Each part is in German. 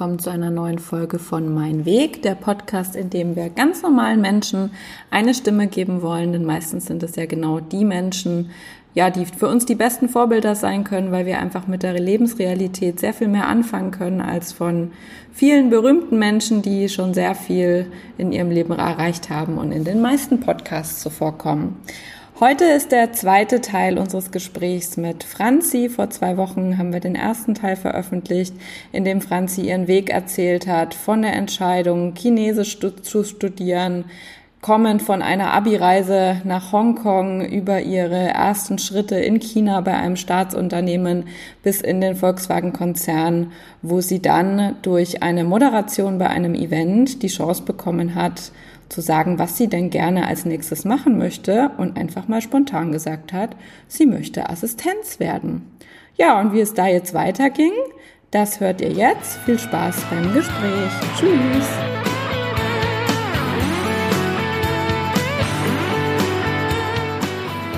willkommen zu einer neuen Folge von Mein Weg, der Podcast, in dem wir ganz normalen Menschen eine Stimme geben wollen, denn meistens sind es ja genau die Menschen, ja, die für uns die besten Vorbilder sein können, weil wir einfach mit der Lebensrealität sehr viel mehr anfangen können als von vielen berühmten Menschen, die schon sehr viel in ihrem Leben erreicht haben und in den meisten Podcasts kommen. Heute ist der zweite Teil unseres Gesprächs mit Franzi. Vor zwei Wochen haben wir den ersten Teil veröffentlicht, in dem Franzi ihren Weg erzählt hat von der Entscheidung, Chinesisch zu studieren, kommend von einer Abi-Reise nach Hongkong über ihre ersten Schritte in China bei einem Staatsunternehmen bis in den Volkswagen-Konzern, wo sie dann durch eine Moderation bei einem Event die Chance bekommen hat, zu sagen, was sie denn gerne als nächstes machen möchte und einfach mal spontan gesagt hat, sie möchte Assistenz werden. Ja, und wie es da jetzt weiterging, das hört ihr jetzt. Viel Spaß beim Gespräch. Tschüss.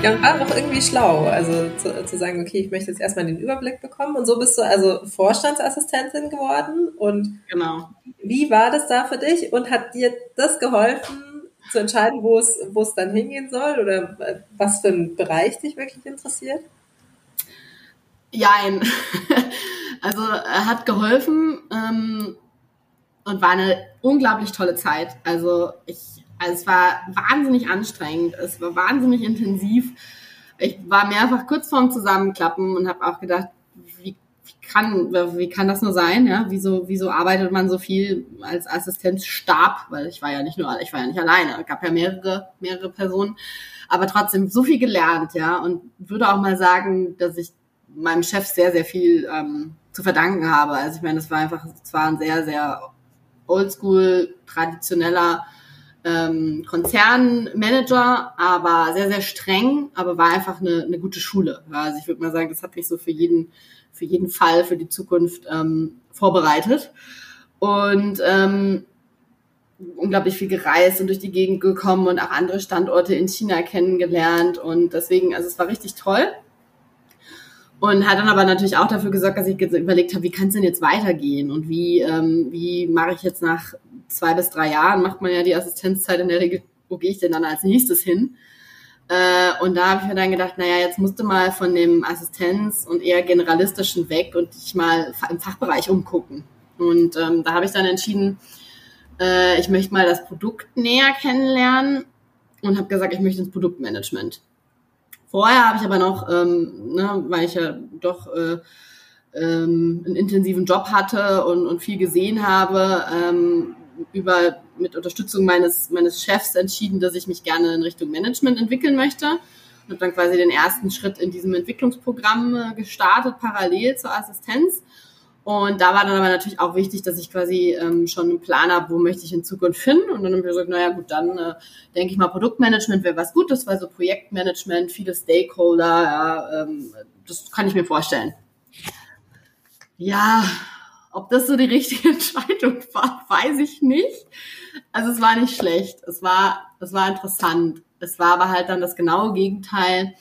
Ja, und war auch irgendwie schlau, also zu, zu, sagen, okay, ich möchte jetzt erstmal den Überblick bekommen. Und so bist du also Vorstandsassistentin geworden. Und genau. wie war das da für dich? Und hat dir das geholfen, zu entscheiden, wo es, wo es dann hingehen soll? Oder was für ein Bereich dich wirklich interessiert? Jein. Also er hat geholfen ähm, und war eine unglaublich tolle Zeit. Also ich also es war wahnsinnig anstrengend, es war wahnsinnig intensiv. Ich war mehrfach kurz vorm Zusammenklappen und habe auch gedacht, wie, wie, kann, wie kann das nur sein? Ja? Wieso, wieso arbeitet man so viel als Assistenzstab? Weil ich war ja nicht nur, ich war ja nicht alleine, es gab ja mehrere, mehrere Personen, aber trotzdem so viel gelernt, ja. Und würde auch mal sagen, dass ich meinem Chef sehr, sehr viel ähm, zu verdanken habe. Also ich meine, das war einfach, es war ein sehr, sehr oldschool, traditioneller ähm, Konzernmanager, aber sehr, sehr streng, aber war einfach eine, eine gute Schule. Also ich würde mal sagen, das hat mich so für jeden, für jeden Fall, für die Zukunft ähm, vorbereitet. Und ähm, unglaublich viel gereist und durch die Gegend gekommen und auch andere Standorte in China kennengelernt. Und deswegen, also es war richtig toll. Und hat dann aber natürlich auch dafür gesorgt, dass ich überlegt habe, wie kann es denn jetzt weitergehen und wie, ähm, wie mache ich jetzt nach zwei bis drei Jahren, macht man ja die Assistenzzeit in der Regel, wo gehe ich denn dann als nächstes hin? Äh, und da habe ich mir dann gedacht, naja, jetzt musste mal von dem Assistenz und eher generalistischen weg und dich mal im Fachbereich umgucken. Und ähm, da habe ich dann entschieden, äh, ich möchte mal das Produkt näher kennenlernen und habe gesagt, ich möchte ins Produktmanagement. Vorher habe ich aber noch, ähm, ne, weil ich ja doch äh, ähm, einen intensiven Job hatte und, und viel gesehen habe, ähm, über mit Unterstützung meines meines Chefs entschieden, dass ich mich gerne in Richtung Management entwickeln möchte und dann quasi den ersten Schritt in diesem Entwicklungsprogramm äh, gestartet, parallel zur Assistenz. Und da war dann aber natürlich auch wichtig, dass ich quasi ähm, schon einen Plan habe, wo möchte ich in Zukunft hin. Und dann habe ich gesagt, naja gut, dann äh, denke ich mal, Produktmanagement wäre was Gutes, weil so Projektmanagement, viele Stakeholder, ja, ähm, das kann ich mir vorstellen. Ja, ob das so die richtige Entscheidung war, weiß ich nicht. Also es war nicht schlecht, es war, es war interessant. Es war aber halt dann das genaue Gegenteil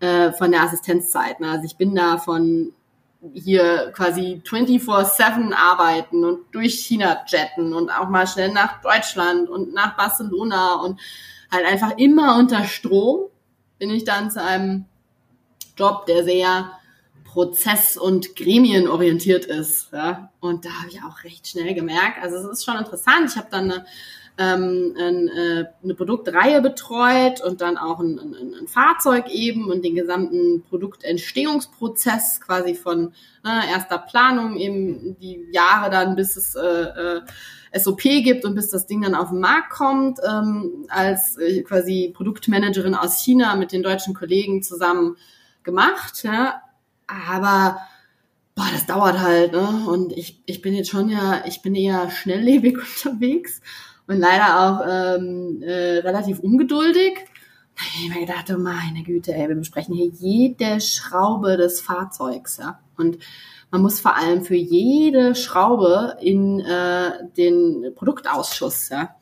äh, von der Assistenzzeit. Ne? Also ich bin da von hier quasi 24-7 arbeiten und durch China jetten und auch mal schnell nach Deutschland und nach Barcelona und halt einfach immer unter Strom bin ich dann zu einem Job, der sehr prozess- und gremienorientiert ist. Ja? Und da habe ich auch recht schnell gemerkt, also es ist schon interessant. Ich habe dann eine ähm, äh, eine Produktreihe betreut und dann auch ein, ein, ein, Fahrzeug eben und den gesamten Produktentstehungsprozess quasi von ne, erster Planung eben die Jahre dann bis es äh, äh, SOP gibt und bis das Ding dann auf den Markt kommt, ähm, als äh, quasi Produktmanagerin aus China mit den deutschen Kollegen zusammen gemacht. Ja. Aber boah, das dauert halt, ne? Und ich, ich bin jetzt schon ja, ich bin eher schnelllebig unterwegs und leider auch ähm, äh, relativ ungeduldig. Da habe ich mir gedacht, oh meine Güte, ey, wir besprechen hier jede Schraube des Fahrzeugs, ja. Und man muss vor allem für jede Schraube in äh, den Produktausschuss, ja.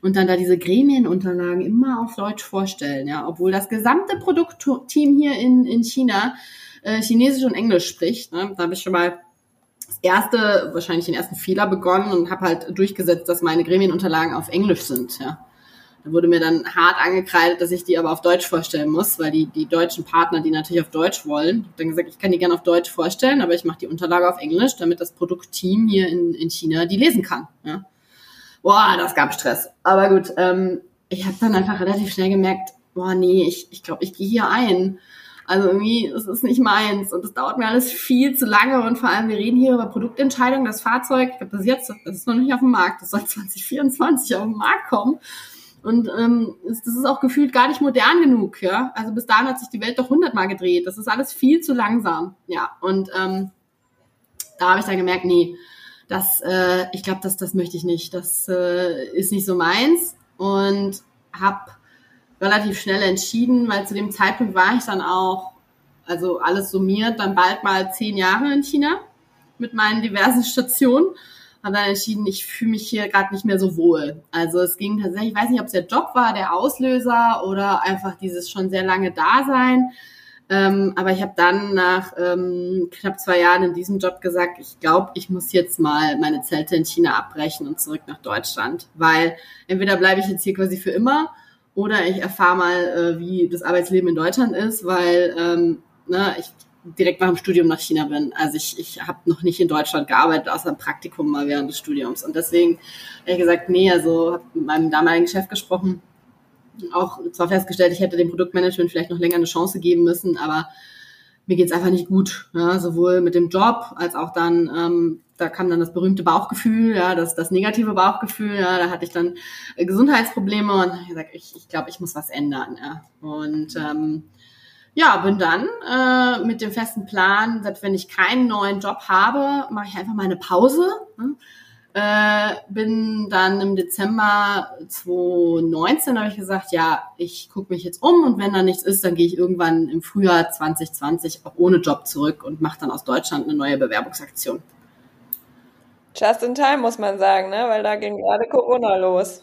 Und dann da diese Gremienunterlagen immer auf Deutsch vorstellen, ja. Obwohl das gesamte Produktteam hier in, in China äh, Chinesisch und Englisch spricht. Ne? Da habe ich schon mal das erste, wahrscheinlich den ersten Fehler begonnen und habe halt durchgesetzt, dass meine Gremienunterlagen auf Englisch sind. Ja. Da wurde mir dann hart angekreidet, dass ich die aber auf Deutsch vorstellen muss, weil die, die deutschen Partner die natürlich auf Deutsch wollen. Habe dann gesagt, ich kann die gerne auf Deutsch vorstellen, aber ich mache die Unterlage auf Englisch, damit das Produktteam hier in, in China die lesen kann. Ja. Boah, das gab Stress. Aber gut, ähm, ich habe dann einfach relativ schnell gemerkt, boah, nee, ich, ich glaube, ich gehe hier ein. Also irgendwie, es ist nicht meins und es dauert mir alles viel zu lange und vor allem, wir reden hier über Produktentscheidungen, das Fahrzeug, ich glaube, das ist jetzt, das ist noch nicht auf dem Markt, das soll 2024 auf den Markt kommen. Und ähm, das ist auch gefühlt gar nicht modern genug, ja. Also bis dahin hat sich die Welt doch hundertmal gedreht. Das ist alles viel zu langsam, ja. Und ähm, da habe ich dann gemerkt, nee, das, äh, ich glaube, das, das möchte ich nicht. Das äh, ist nicht so meins und habe relativ schnell entschieden, weil zu dem Zeitpunkt war ich dann auch, also alles summiert, dann bald mal zehn Jahre in China mit meinen diversen Stationen habe dann entschieden, ich fühle mich hier gerade nicht mehr so wohl. Also es ging tatsächlich, ich weiß nicht, ob es der Job war, der Auslöser oder einfach dieses schon sehr lange Dasein. Ähm, aber ich habe dann nach ähm, knapp zwei Jahren in diesem Job gesagt, ich glaube, ich muss jetzt mal meine Zelte in China abbrechen und zurück nach Deutschland, weil entweder bleibe ich jetzt hier quasi für immer oder ich erfahre mal, äh, wie das Arbeitsleben in Deutschland ist, weil ähm, ne, ich direkt nach dem Studium nach China bin. Also ich, ich habe noch nicht in Deutschland gearbeitet, außer ein Praktikum mal während des Studiums. Und deswegen habe ich gesagt, nee, also habe mit meinem damaligen Chef gesprochen, auch zwar festgestellt, ich hätte dem Produktmanagement vielleicht noch länger eine Chance geben müssen, aber mir geht's einfach nicht gut. Ja, sowohl mit dem Job als auch dann, ähm, da kam dann das berühmte Bauchgefühl, ja, das, das negative Bauchgefühl, ja, da hatte ich dann äh, Gesundheitsprobleme und habe gesagt, ich, ich glaube, ich muss was ändern. Ja. Und ähm, ja, bin dann äh, mit dem festen Plan, dass wenn ich keinen neuen Job habe, mache ich einfach mal eine Pause. Ne? Äh, bin dann im Dezember 2019 habe ich gesagt, ja, ich gucke mich jetzt um und wenn da nichts ist, dann gehe ich irgendwann im Frühjahr 2020 auch ohne Job zurück und mache dann aus Deutschland eine neue Bewerbungsaktion. Just in time, muss man sagen, ne? weil da ging gerade Corona los.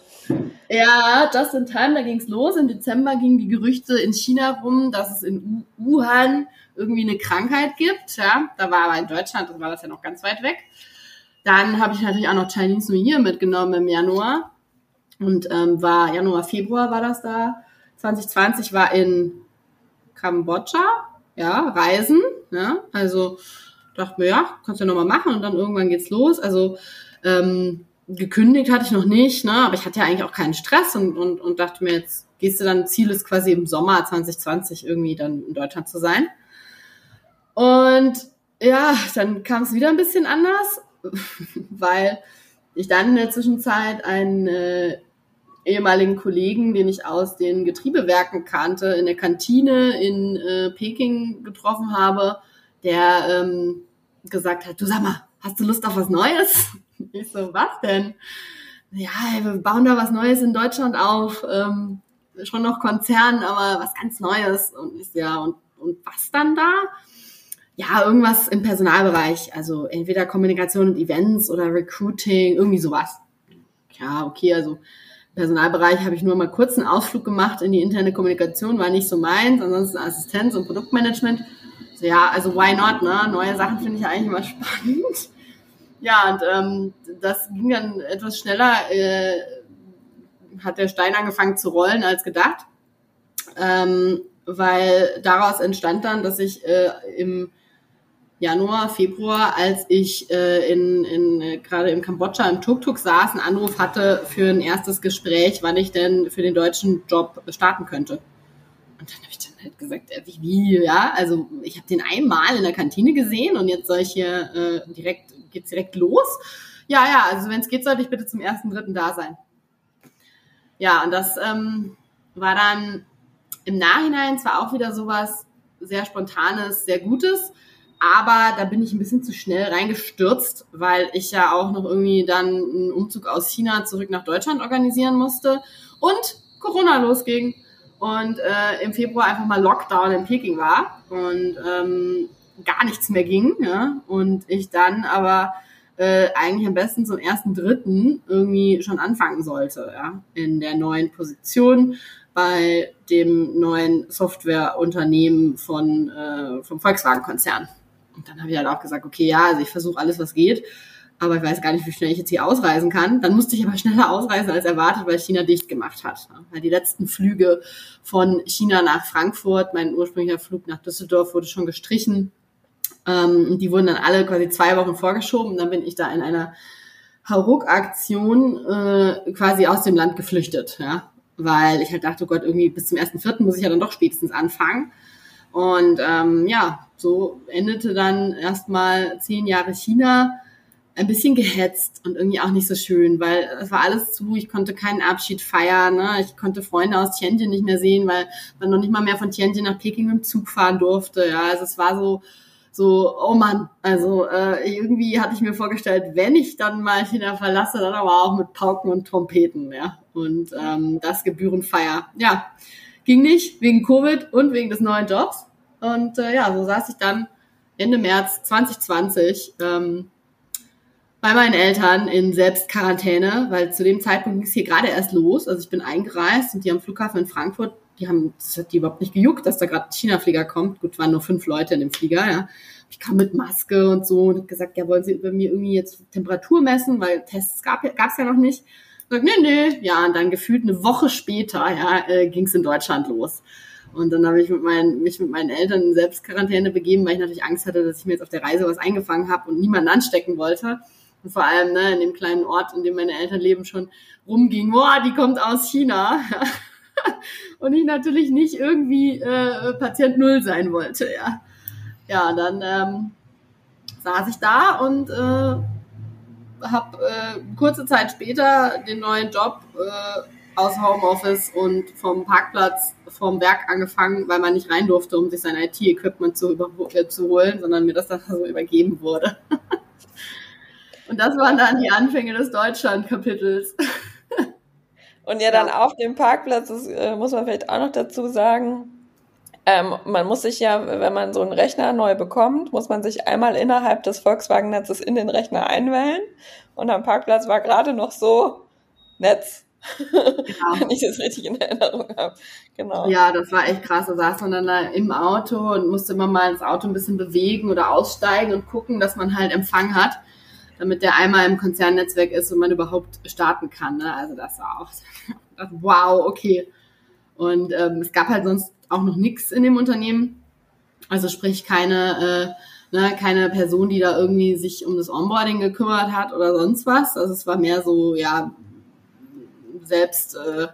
Ja, just in time, da ging's los. Im Dezember gingen die Gerüchte in China rum, dass es in Wuhan irgendwie eine Krankheit gibt. Ja, da war aber in Deutschland, das war das ja noch ganz weit weg. Dann habe ich natürlich auch noch Chinese New Year mitgenommen im Januar. Und ähm, war Januar, Februar war das da. 2020 war in Kambodscha, ja, Reisen. Ja, also dachte mir, ja, kannst du ja nochmal machen und dann irgendwann geht's los. Also ähm, gekündigt hatte ich noch nicht, ne? aber ich hatte ja eigentlich auch keinen Stress und, und, und dachte mir, jetzt gehst du dann, Ziel ist quasi im Sommer 2020 irgendwie dann in Deutschland zu sein. Und ja, dann kam es wieder ein bisschen anders, weil ich dann in der Zwischenzeit einen äh, ehemaligen Kollegen, den ich aus den Getriebewerken kannte, in der Kantine in äh, Peking getroffen habe, der ähm, gesagt hat, du sag mal, hast du Lust auf was Neues? Ich so, was denn? Ja, wir bauen da was Neues in Deutschland auf. Ähm, schon noch Konzern, aber was ganz Neues. Und ich so, ja, und, und was dann da? Ja, irgendwas im Personalbereich. Also entweder Kommunikation und Events oder Recruiting, irgendwie sowas. Ja, okay, also Personalbereich habe ich nur mal kurz einen Ausflug gemacht in die interne Kommunikation, war nicht so meins, ansonsten Assistenz und Produktmanagement. So, ja, also why not, ne? Neue Sachen finde ich eigentlich immer spannend. Ja, und ähm, das ging dann etwas schneller, äh, hat der Stein angefangen zu rollen als gedacht, ähm, weil daraus entstand dann, dass ich äh, im Januar, Februar, als ich äh, in, in äh, gerade in Kambodscha im Tuk-Tuk saß, einen Anruf hatte für ein erstes Gespräch, wann ich denn für den deutschen Job starten könnte. Und dann habe ich dann halt gesagt, äh, wie, wie, ja, also ich habe den einmal in der Kantine gesehen und jetzt soll ich hier äh, direkt geht's direkt los. Ja, ja, also wenn es geht, sollte ich bitte zum ersten, dritten da sein. Ja, und das ähm, war dann im Nachhinein zwar auch wieder sowas sehr Spontanes, sehr Gutes, aber da bin ich ein bisschen zu schnell reingestürzt, weil ich ja auch noch irgendwie dann einen Umzug aus China zurück nach Deutschland organisieren musste und Corona losging und äh, im Februar einfach mal Lockdown in Peking war und ähm, gar nichts mehr ging. Ja? Und ich dann aber äh, eigentlich am besten zum ersten Dritten irgendwie schon anfangen sollte, ja, in der neuen Position bei dem neuen Softwareunternehmen von äh, vom Volkswagen-Konzern. und dann habe ich halt auch gesagt, okay, ja, also ich versuche alles, was geht aber ich weiß gar nicht, wie schnell ich jetzt hier ausreisen kann. Dann musste ich aber schneller ausreisen als erwartet, weil China dicht gemacht hat. Weil die letzten Flüge von China nach Frankfurt, mein ursprünglicher Flug nach Düsseldorf wurde schon gestrichen. Ähm, die wurden dann alle quasi zwei Wochen vorgeschoben. Und dann bin ich da in einer Hauruck-Aktion äh, quasi aus dem Land geflüchtet. Ja? Weil ich halt dachte, oh Gott, irgendwie bis zum ersten Vierten muss ich ja dann doch spätestens anfangen. Und ähm, ja, so endete dann erstmal zehn Jahre China ein bisschen gehetzt und irgendwie auch nicht so schön, weil es war alles zu, ich konnte keinen Abschied feiern, ne? ich konnte Freunde aus Tianjin nicht mehr sehen, weil man noch nicht mal mehr von Tianjin nach Peking dem Zug fahren durfte, ja, also es war so, so, oh Mann, also äh, irgendwie hatte ich mir vorgestellt, wenn ich dann mal China verlasse, dann aber auch mit Pauken und Trompeten, ja, und ähm, das Gebührenfeier, ja, ging nicht, wegen Covid und wegen des neuen Jobs. Und äh, ja, so saß ich dann Ende März 2020 ähm, bei meinen Eltern in Selbstquarantäne, weil zu dem Zeitpunkt ging es hier gerade erst los. Also ich bin eingereist und die am Flughafen in Frankfurt, die haben, das hat die überhaupt nicht gejuckt, dass da gerade ein China-Flieger kommt. Gut, waren nur fünf Leute in dem Flieger, ja. Ich kam mit Maske und so und hab gesagt, ja, wollen Sie über mir irgendwie jetzt Temperatur messen, weil Tests gab es ja noch nicht. Ich sag, nee, nee. Ja, und dann gefühlt eine Woche später, ja, äh, ging es in Deutschland los. Und dann habe ich mit meinen, mich mit meinen Eltern in Selbstquarantäne begeben, weil ich natürlich Angst hatte, dass ich mir jetzt auf der Reise was eingefangen habe und niemanden anstecken wollte. Und vor allem ne, in dem kleinen Ort, in dem meine Eltern leben, schon rumging, boah, die kommt aus China. und ich natürlich nicht irgendwie äh, Patient Null sein wollte, ja. Ja, dann ähm, saß ich da und äh, habe äh, kurze Zeit später den neuen Job äh, aus Homeoffice und vom Parkplatz vom Werk angefangen, weil man nicht rein durfte, um sich sein IT-Equipment zu, äh, zu holen, sondern mir das dann so übergeben wurde. Und das waren dann die Anfänge des Deutschland-Kapitels. Und ja, dann auf dem Parkplatz, das äh, muss man vielleicht auch noch dazu sagen, ähm, man muss sich ja, wenn man so einen Rechner neu bekommt, muss man sich einmal innerhalb des Volkswagen-Netzes in den Rechner einwählen. Und am Parkplatz war gerade noch so Netz. Genau. Wenn ich das richtig in Erinnerung habe. Genau. Ja, das war echt krass. Da saß man dann da im Auto und musste immer mal das Auto ein bisschen bewegen oder aussteigen und gucken, dass man halt Empfang hat damit der einmal im Konzernnetzwerk ist und man überhaupt starten kann. Ne? Also das war auch wow, okay. Und ähm, es gab halt sonst auch noch nichts in dem Unternehmen. Also sprich keine, äh, ne, keine Person, die da irgendwie sich um das Onboarding gekümmert hat oder sonst was. Also es war mehr so, ja, selbst, äh,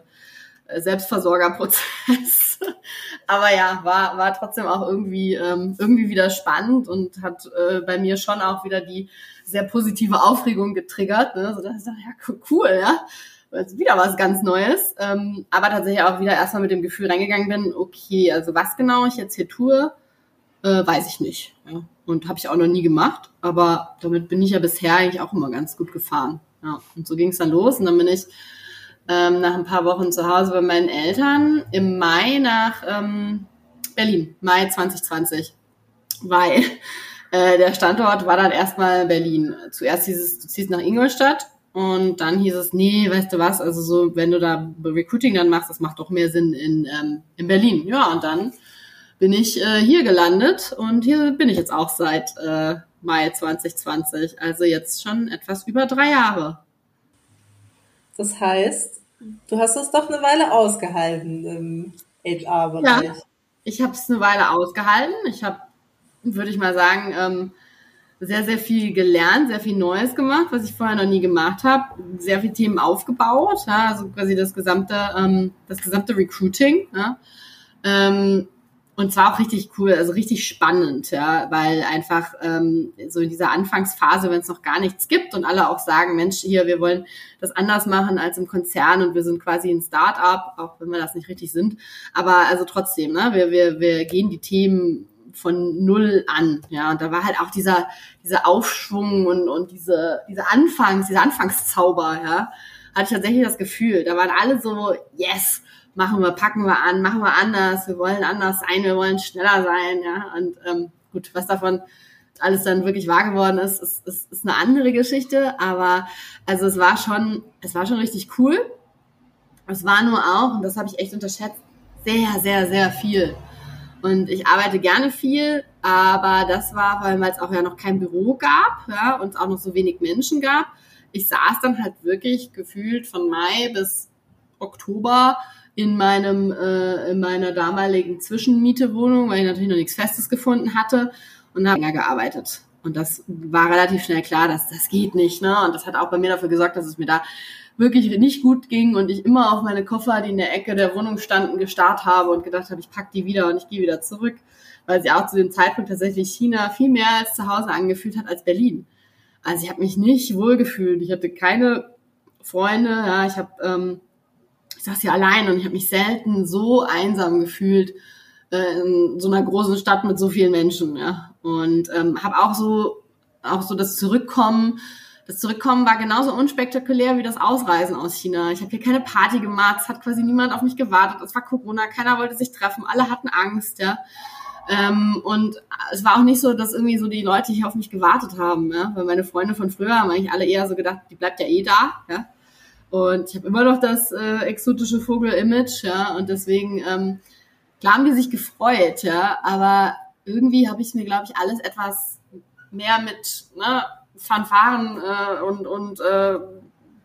Selbstversorgerprozess. Aber ja, war, war trotzdem auch irgendwie, ähm, irgendwie wieder spannend und hat äh, bei mir schon auch wieder die sehr positive Aufregung getriggert. Ne? So, dass ich dachte, ja, cool, ja. Also wieder was ganz Neues. Ähm, aber tatsächlich auch wieder erstmal mit dem Gefühl reingegangen bin, okay, also was genau ich jetzt hier tue, äh, weiß ich nicht. Ja. Und habe ich auch noch nie gemacht. Aber damit bin ich ja bisher eigentlich auch immer ganz gut gefahren. Ja. Und so ging es dann los. Und dann bin ich ähm, nach ein paar Wochen zu Hause bei meinen Eltern im Mai nach ähm, Berlin, Mai 2020. Weil äh, der Standort war dann erstmal Berlin. Zuerst hieß es, du ziehst nach Ingolstadt und dann hieß es, nee, weißt du was, also so, wenn du da Recruiting dann machst, das macht doch mehr Sinn in, ähm, in Berlin. Ja, und dann bin ich äh, hier gelandet und hier bin ich jetzt auch seit äh, Mai 2020, also jetzt schon etwas über drei Jahre. Das heißt, du hast es doch eine Weile ausgehalten im HR-Bereich. Ja, ich habe es eine Weile ausgehalten. Ich habe würde ich mal sagen, ähm, sehr, sehr viel gelernt, sehr viel Neues gemacht, was ich vorher noch nie gemacht habe, sehr viele Themen aufgebaut, ja, also quasi das gesamte, ähm, das gesamte Recruiting, ja, ähm, und zwar auch richtig cool, also richtig spannend, ja, weil einfach ähm, so in dieser Anfangsphase, wenn es noch gar nichts gibt und alle auch sagen, Mensch, hier, wir wollen das anders machen als im Konzern und wir sind quasi ein Start-up, auch wenn wir das nicht richtig sind, aber also trotzdem, ne, wir, wir, wir gehen die Themen von null an. Ja, und da war halt auch dieser, dieser Aufschwung und, und diese, diese Anfangs, dieser Anfangszauber, ja, hatte ich tatsächlich das Gefühl. Da waren alle so, yes, machen wir, packen wir an, machen wir anders, wir wollen anders sein, wir wollen schneller sein, ja. Und ähm, gut, was davon alles dann wirklich wahr geworden ist, ist, ist, ist eine andere Geschichte. Aber also es war schon, es war schon richtig cool. Es war nur auch, und das habe ich echt unterschätzt, sehr, sehr, sehr viel Und ich arbeite gerne viel, aber das war, weil es auch ja noch kein Büro gab ja, und es auch noch so wenig Menschen gab. Ich saß dann halt wirklich gefühlt von Mai bis Oktober in meinem äh, in meiner damaligen Zwischenmietewohnung, weil ich natürlich noch nichts Festes gefunden hatte und habe länger gearbeitet. Und das war relativ schnell klar, dass das geht nicht. Ne? Und das hat auch bei mir dafür gesorgt, dass es mir da wirklich nicht gut ging und ich immer auf meine Koffer, die in der Ecke der Wohnung standen, gestarrt habe und gedacht habe, ich pack die wieder und ich gehe wieder zurück, weil sie auch zu dem Zeitpunkt tatsächlich China viel mehr als zu Hause angefühlt hat als Berlin. Also ich habe mich nicht wohlgefühlt. Ich hatte keine Freunde, ja, ich habe, ähm, ich saß hier allein und ich habe mich selten so einsam gefühlt äh, in so einer großen Stadt mit so vielen Menschen, ja. Und ähm, habe auch so auch so das Zurückkommen das Zurückkommen war genauso unspektakulär wie das Ausreisen aus China. Ich habe hier keine Party gemacht, es hat quasi niemand auf mich gewartet. Es war Corona, keiner wollte sich treffen, alle hatten Angst, ja. Ähm, und es war auch nicht so, dass irgendwie so die Leute hier auf mich gewartet haben, ja. Weil meine Freunde von früher haben eigentlich alle eher so gedacht, die bleibt ja eh da, ja. Und ich habe immer noch das äh, exotische Vogel-Image, ja. Und deswegen, ähm, klar haben die sich gefreut, ja. Aber irgendwie habe ich mir, glaube ich, alles etwas mehr mit, ne, Fanfaren äh, und, und äh,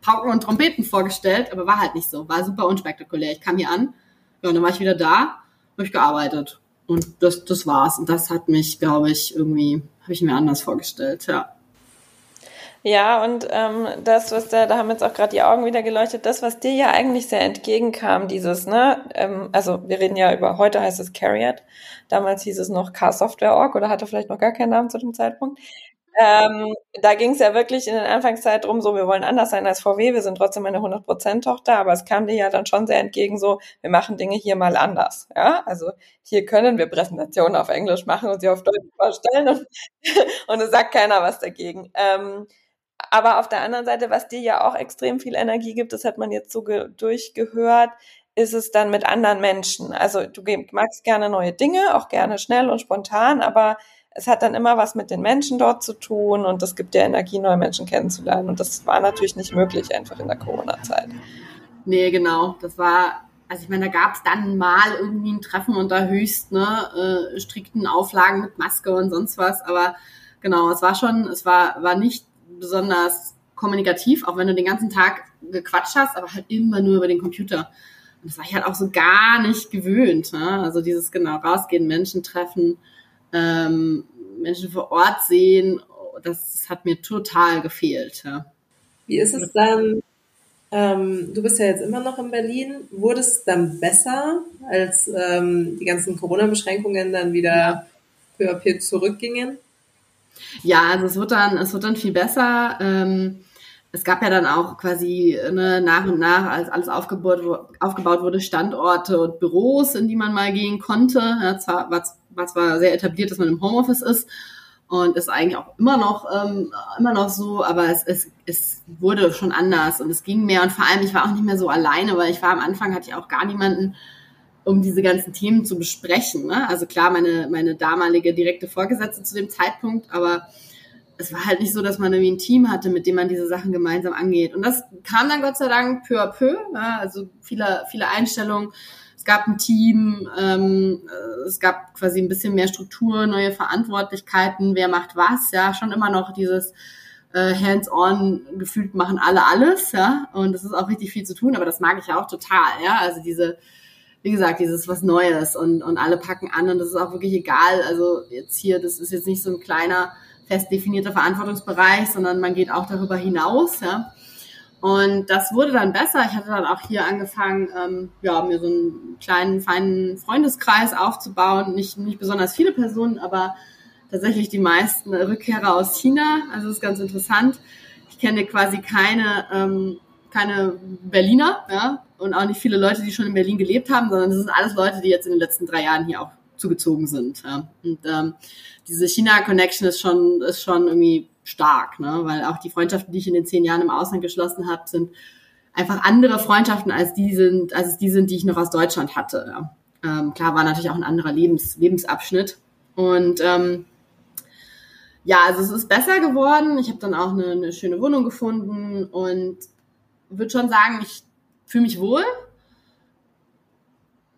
Pauken und Trompeten vorgestellt, aber war halt nicht so. War super unspektakulär. Ich kam hier an, ja, und dann war ich wieder da, habe ich gearbeitet. Und das, das war's. Und das hat mich, glaube ich, irgendwie, habe ich mir anders vorgestellt, ja. Ja, und ähm, das, was da, da haben jetzt auch gerade die Augen wieder geleuchtet, das, was dir ja eigentlich sehr entgegenkam, dieses, ne, ähm, also wir reden ja über, heute heißt es Carriot, damals hieß es noch Car Software Org oder hatte vielleicht noch gar keinen Namen zu dem Zeitpunkt. Ähm, da ging es ja wirklich in der Anfangszeit drum, so wir wollen anders sein als VW, wir sind trotzdem eine 100%-Tochter, aber es kam dir ja dann schon sehr entgegen, so wir machen Dinge hier mal anders. Ja, also hier können wir Präsentationen auf Englisch machen und sie auf Deutsch vorstellen und, und es sagt keiner was dagegen. Ähm, aber auf der anderen Seite, was dir ja auch extrem viel Energie gibt, das hat man jetzt so durchgehört, ist es dann mit anderen Menschen. Also du magst gerne neue Dinge, auch gerne schnell und spontan, aber es hat dann immer was mit den Menschen dort zu tun und das gibt dir Energie, neue Menschen kennenzulernen. Und das war natürlich nicht möglich einfach in der Corona-Zeit. Nee, genau. Das war, also ich meine, da gab es dann mal irgendwie ein Treffen unter höchst ne, äh, strikten Auflagen mit Maske und sonst was. Aber genau, es war schon, es war, war nicht besonders kommunikativ, auch wenn du den ganzen Tag gequatscht hast, aber halt immer nur über den Computer. Und das war ich halt auch so gar nicht gewöhnt. Ne? Also dieses genau rausgehen, Menschen treffen, ähm, Menschen vor Ort sehen, das hat mir total gefehlt. Ja. Wie ist es dann? Ähm, du bist ja jetzt immer noch in Berlin. Wurde es dann besser, als ähm, die ganzen Corona-Beschränkungen dann wieder peu à peu zurückgingen? Ja, also es wird dann, es wird dann viel besser. Ähm, es gab ja dann auch quasi ne, nach und nach, als alles aufgebaut, aufgebaut wurde, Standorte und Büros, in die man mal gehen konnte. Ja, zwar war war zwar sehr etabliert, dass man im Homeoffice ist und ist eigentlich auch immer noch ähm, immer noch so, aber es, es, es wurde schon anders und es ging mehr und vor allem ich war auch nicht mehr so alleine, weil ich war am Anfang hatte ich auch gar niemanden, um diese ganzen Themen zu besprechen. Ne? Also klar, meine meine damalige direkte Vorgesetzte zu dem Zeitpunkt, aber es war halt nicht so, dass man irgendwie ein Team hatte, mit dem man diese Sachen gemeinsam angeht. Und das kam dann Gott sei Dank peu à peu. Ja? Also viele viele Einstellungen gab ein Team, ähm, äh, es gab quasi ein bisschen mehr Struktur, neue Verantwortlichkeiten, wer macht was, ja, schon immer noch dieses äh, hands-on gefühlt machen alle alles, ja, und es ist auch richtig viel zu tun, aber das mag ich auch total, ja, also diese, wie gesagt, dieses was Neues und, und alle packen an und das ist auch wirklich egal, also jetzt hier, das ist jetzt nicht so ein kleiner, fest definierter Verantwortungsbereich, sondern man geht auch darüber hinaus, ja, und das wurde dann besser. Ich hatte dann auch hier angefangen, ähm, ja, mir so einen kleinen, feinen Freundeskreis aufzubauen. Nicht, nicht besonders viele Personen, aber tatsächlich die meisten Rückkehrer aus China. Also das ist ganz interessant. Ich kenne quasi keine, ähm, keine Berliner, ja, und auch nicht viele Leute, die schon in Berlin gelebt haben, sondern das sind alles Leute, die jetzt in den letzten drei Jahren hier auch zugezogen sind. Ja. Und ähm, diese China-Connection ist schon, ist schon irgendwie stark, ne? weil auch die Freundschaften, die ich in den zehn Jahren im Ausland geschlossen habe, sind einfach andere Freundschaften als die sind, als es die sind, die ich noch aus Deutschland hatte. Ähm, klar war natürlich auch ein anderer Lebens, Lebensabschnitt und ähm, ja, also es ist besser geworden. Ich habe dann auch eine, eine schöne Wohnung gefunden und würde schon sagen, ich fühle mich wohl.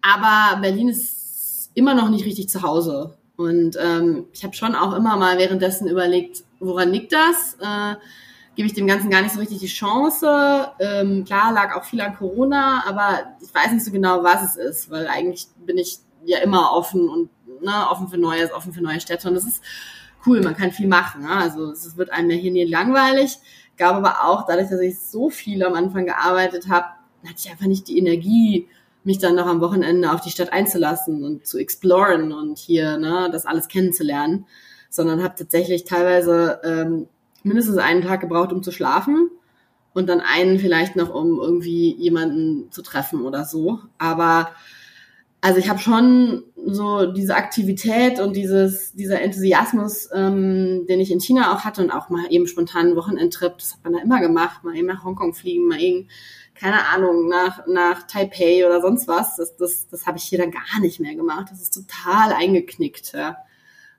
Aber Berlin ist immer noch nicht richtig zu Hause. Und ähm, ich habe schon auch immer mal währenddessen überlegt, woran liegt das? Äh, Gebe ich dem Ganzen gar nicht so richtig die Chance. Ähm, klar, lag auch viel an Corona, aber ich weiß nicht so genau, was es ist, weil eigentlich bin ich ja immer offen und ne, offen für Neues, offen für neue Städte. Und das ist cool, man kann viel machen. Ne? Also es wird einem ja hier nie langweilig. Gab aber auch, dadurch, dass ich so viel am Anfang gearbeitet habe, hatte ich einfach nicht die Energie, mich dann noch am Wochenende auf die Stadt einzulassen und zu exploren und hier ne, das alles kennenzulernen, sondern habe tatsächlich teilweise ähm, mindestens einen Tag gebraucht, um zu schlafen und dann einen vielleicht noch, um irgendwie jemanden zu treffen oder so. Aber also ich habe schon so diese Aktivität und dieses, dieser Enthusiasmus, ähm, den ich in China auch hatte und auch mal eben spontan Wochenendtrip, das hat man da immer gemacht, mal eben nach Hongkong fliegen, mal eben, keine Ahnung, nach, nach Taipei oder sonst was. Das, das, das habe ich hier dann gar nicht mehr gemacht. Das ist total eingeknickt. Ja.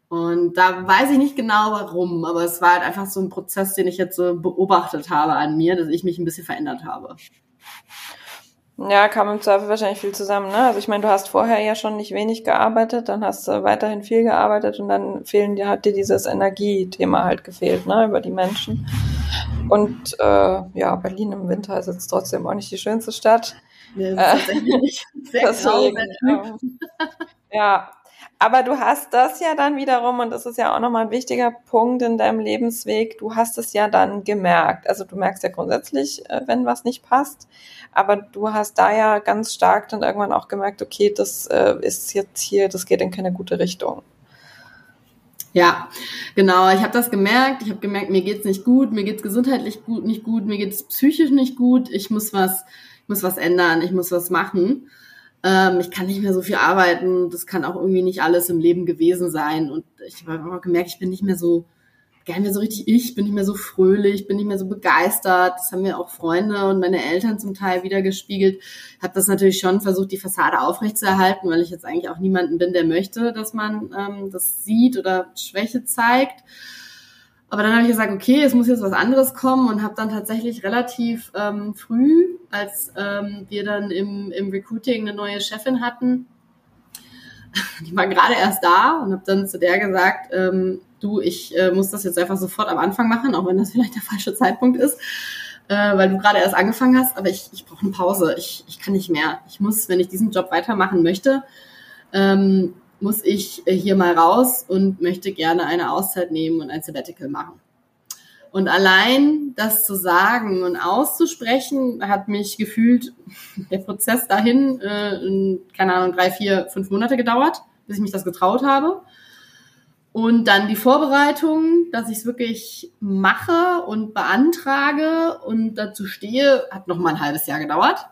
Und da weiß ich nicht genau warum, aber es war halt einfach so ein Prozess, den ich jetzt so beobachtet habe an mir, dass ich mich ein bisschen verändert habe. Ja, kam im Zweifel wahrscheinlich viel zusammen. Ne? Also ich meine, du hast vorher ja schon nicht wenig gearbeitet, dann hast du weiterhin viel gearbeitet und dann fehlen dir, hat dir dieses Energiethema halt gefehlt, ne, über die Menschen. Und äh, ja, Berlin im Winter ist jetzt trotzdem auch nicht die schönste Stadt. Nee, das äh, nicht. Sehr deswegen, grau, ja, aber du hast das ja dann wiederum, und das ist ja auch nochmal ein wichtiger Punkt in deinem Lebensweg, du hast es ja dann gemerkt. Also du merkst ja grundsätzlich, äh, wenn was nicht passt, aber du hast da ja ganz stark dann irgendwann auch gemerkt, okay, das äh, ist jetzt hier, das geht in keine gute Richtung. Ja, genau. Ich habe das gemerkt. Ich habe gemerkt, mir geht's nicht gut, mir geht's gesundheitlich gut, nicht gut, mir geht's psychisch nicht gut. Ich muss was, ich muss was ändern, ich muss was machen ähm, ich kann nicht mehr so viel arbeiten, das kann auch irgendwie nicht alles im Leben gewesen sein. Und ich habe auch gemerkt, ich bin nicht mehr so, gar mehr so richtig ich, bin nicht mehr so fröhlich, bin nicht mehr so begeistert. Das haben mir auch Freunde und meine Eltern zum Teil wieder gespiegelt. Ich habe das natürlich schon versucht, die Fassade aufrechtzuerhalten, weil ich jetzt eigentlich auch niemanden bin, der möchte, dass man ähm, das sieht oder Schwäche zeigt. Aber dann habe ich gesagt, okay, es muss jetzt was anderes kommen und habe dann tatsächlich relativ ähm, früh, als ähm, wir dann im, im Recruiting eine neue Chefin hatten, die war gerade erst da und habe dann zu der gesagt, ähm, du, ich äh, muss das jetzt einfach sofort am Anfang machen, auch wenn das vielleicht der falsche Zeitpunkt ist, äh, weil du gerade erst angefangen hast, aber ich, ich brauche eine Pause, ich, ich kann nicht mehr. Ich muss, wenn ich diesen Job weitermachen möchte, ähm, muss ich äh, hier mal raus und möchte gerne eine Auszeit nehmen und ein Sabbatical machen. Und allein das zu sagen und auszusprechen, hat mich gefühlt, der Prozess dahin, äh, keine Ahnung, drei, vier, fünf Monate gedauert, bis ich mich das getraut habe. Und dann die Vorbereitung, dass ich es wirklich mache und beantrage und dazu stehe, hat noch mal ein halbes Jahr gedauert.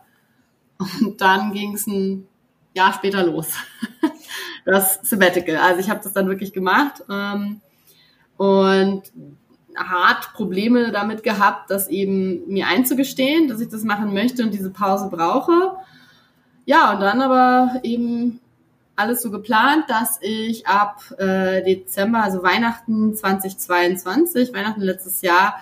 Und dann ging es ein Jahr später los. das Sabbatical. Also ich habe das dann wirklich gemacht ähm, und hart Probleme damit gehabt, das eben mir einzugestehen, dass ich das machen möchte und diese Pause brauche. Ja, und dann aber eben alles so geplant, dass ich ab äh, Dezember, also Weihnachten 2022, Weihnachten letztes Jahr,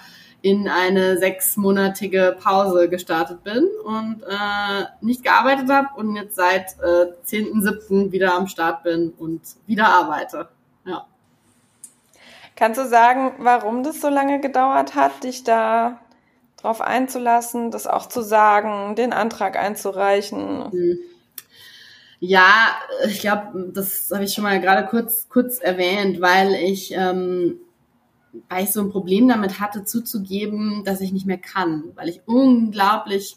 in eine sechsmonatige Pause gestartet bin und äh, nicht gearbeitet habe und jetzt seit äh, 10.7. wieder am Start bin und wieder arbeite. Ja. Kannst du sagen, warum das so lange gedauert hat, dich da drauf einzulassen, das auch zu sagen, den Antrag einzureichen? Hm. Ja, ich glaube, das habe ich schon mal gerade kurz kurz erwähnt, weil ich ähm, weil ich so ein Problem damit hatte, zuzugeben, dass ich nicht mehr kann, weil ich unglaublich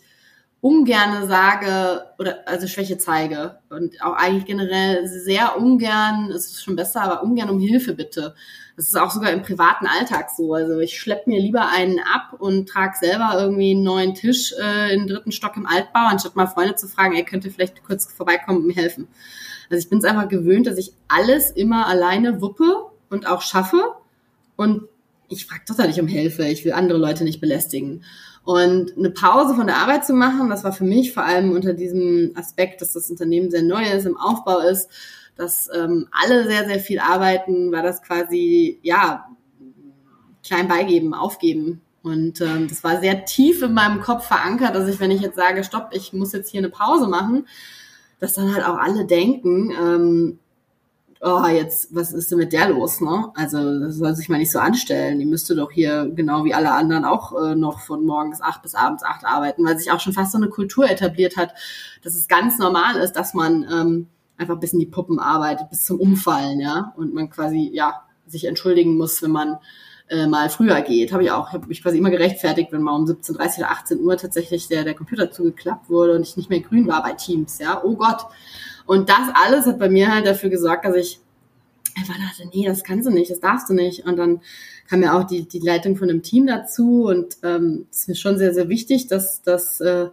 ungerne sage oder also Schwäche zeige und auch eigentlich generell sehr ungern, es ist schon besser, aber ungern um Hilfe bitte. Das ist auch sogar im privaten Alltag so. Also ich schlepp mir lieber einen ab und trage selber irgendwie einen neuen Tisch äh, den dritten Stock im Altbau, anstatt mal Freunde zu fragen, ey, könnt ihr vielleicht kurz vorbeikommen und mir helfen. Also ich bin es einfach gewöhnt, dass ich alles immer alleine wuppe und auch schaffe und ich frage doch nicht um Hilfe, ich will andere Leute nicht belästigen. Und eine Pause von der Arbeit zu machen, das war für mich vor allem unter diesem Aspekt, dass das Unternehmen sehr neu ist, im Aufbau ist, dass ähm, alle sehr, sehr viel arbeiten, war das quasi, ja, klein beigeben, aufgeben. Und ähm, das war sehr tief in meinem Kopf verankert, dass ich, wenn ich jetzt sage, stopp, ich muss jetzt hier eine Pause machen, dass dann halt auch alle denken, ähm, oh, jetzt, was ist denn mit der los, ne? Also, das soll sich mal nicht so anstellen. Die müsste doch hier, genau wie alle anderen, auch äh, noch von morgens acht bis abends acht arbeiten, weil sich auch schon fast so eine Kultur etabliert hat, dass es ganz normal ist, dass man ähm, einfach bis in die Puppen arbeitet, bis zum Umfallen, ja. Und man quasi, ja, sich entschuldigen muss, wenn man äh, mal früher geht. Habe ich auch. Habe mich quasi immer gerechtfertigt, wenn mal um 17.30 oder 18 Uhr tatsächlich der, der Computer zugeklappt wurde und ich nicht mehr grün war bei Teams, ja. Oh Gott. Und das alles hat bei mir halt dafür gesorgt, dass ich einfach dachte, nee, das kannst du nicht, das darfst du nicht. Und dann kam ja auch die, die Leitung von einem Team dazu und ähm, ist mir schon sehr, sehr wichtig, dass, dass, äh,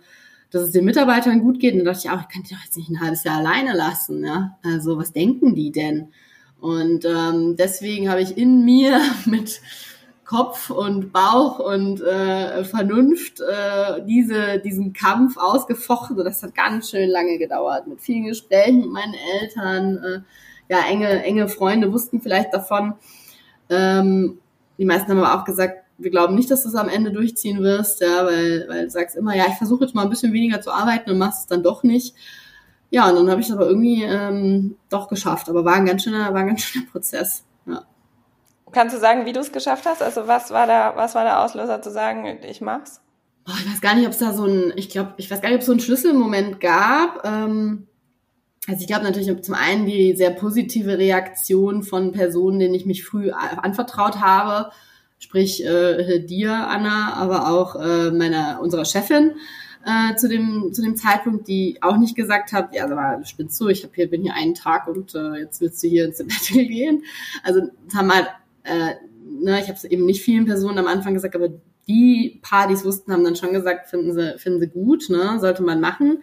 dass es den Mitarbeitern gut geht. Und da dachte ich auch, ich kann die doch jetzt nicht ein halbes Jahr alleine lassen. Ja? Also was denken die denn? Und ähm, deswegen habe ich in mir mit Kopf und Bauch und äh, Vernunft äh, diese, diesen Kampf ausgefochten. Das hat ganz schön lange gedauert, mit vielen Gesprächen mit meinen Eltern. Äh, ja, enge, enge Freunde wussten vielleicht davon. Ähm, die meisten haben aber auch gesagt, wir glauben nicht, dass du es am Ende durchziehen wirst, ja, weil, weil du sagst immer, ja, ich versuche jetzt mal ein bisschen weniger zu arbeiten und machst es dann doch nicht. Ja, und dann habe ich es aber irgendwie ähm, doch geschafft. Aber war ein ganz schöner, war ein ganz schöner Prozess. Kannst du sagen, wie du es geschafft hast? Also was war da, was war der Auslöser zu sagen, ich mach's? Oh, ich weiß gar nicht, ob es da so ein, ich glaube, ich weiß gar nicht, ob es so einen Schlüsselmoment gab. Ähm, also ich glaube natürlich zum einen die sehr positive Reaktion von Personen, denen ich mich früh anvertraut habe, sprich äh, dir, Anna, aber auch äh, meiner unserer Chefin äh, zu dem zu dem Zeitpunkt, die auch nicht gesagt hat, ja, aber du spinnst so, ich hab hier bin hier einen Tag und äh, jetzt willst du hier ins Sabbatical gehen. Also haben halt äh, ne, ich habe es eben nicht vielen Personen am Anfang gesagt, aber die paar, die es wussten, haben dann schon gesagt, finden sie, finden sie gut, ne, sollte man machen.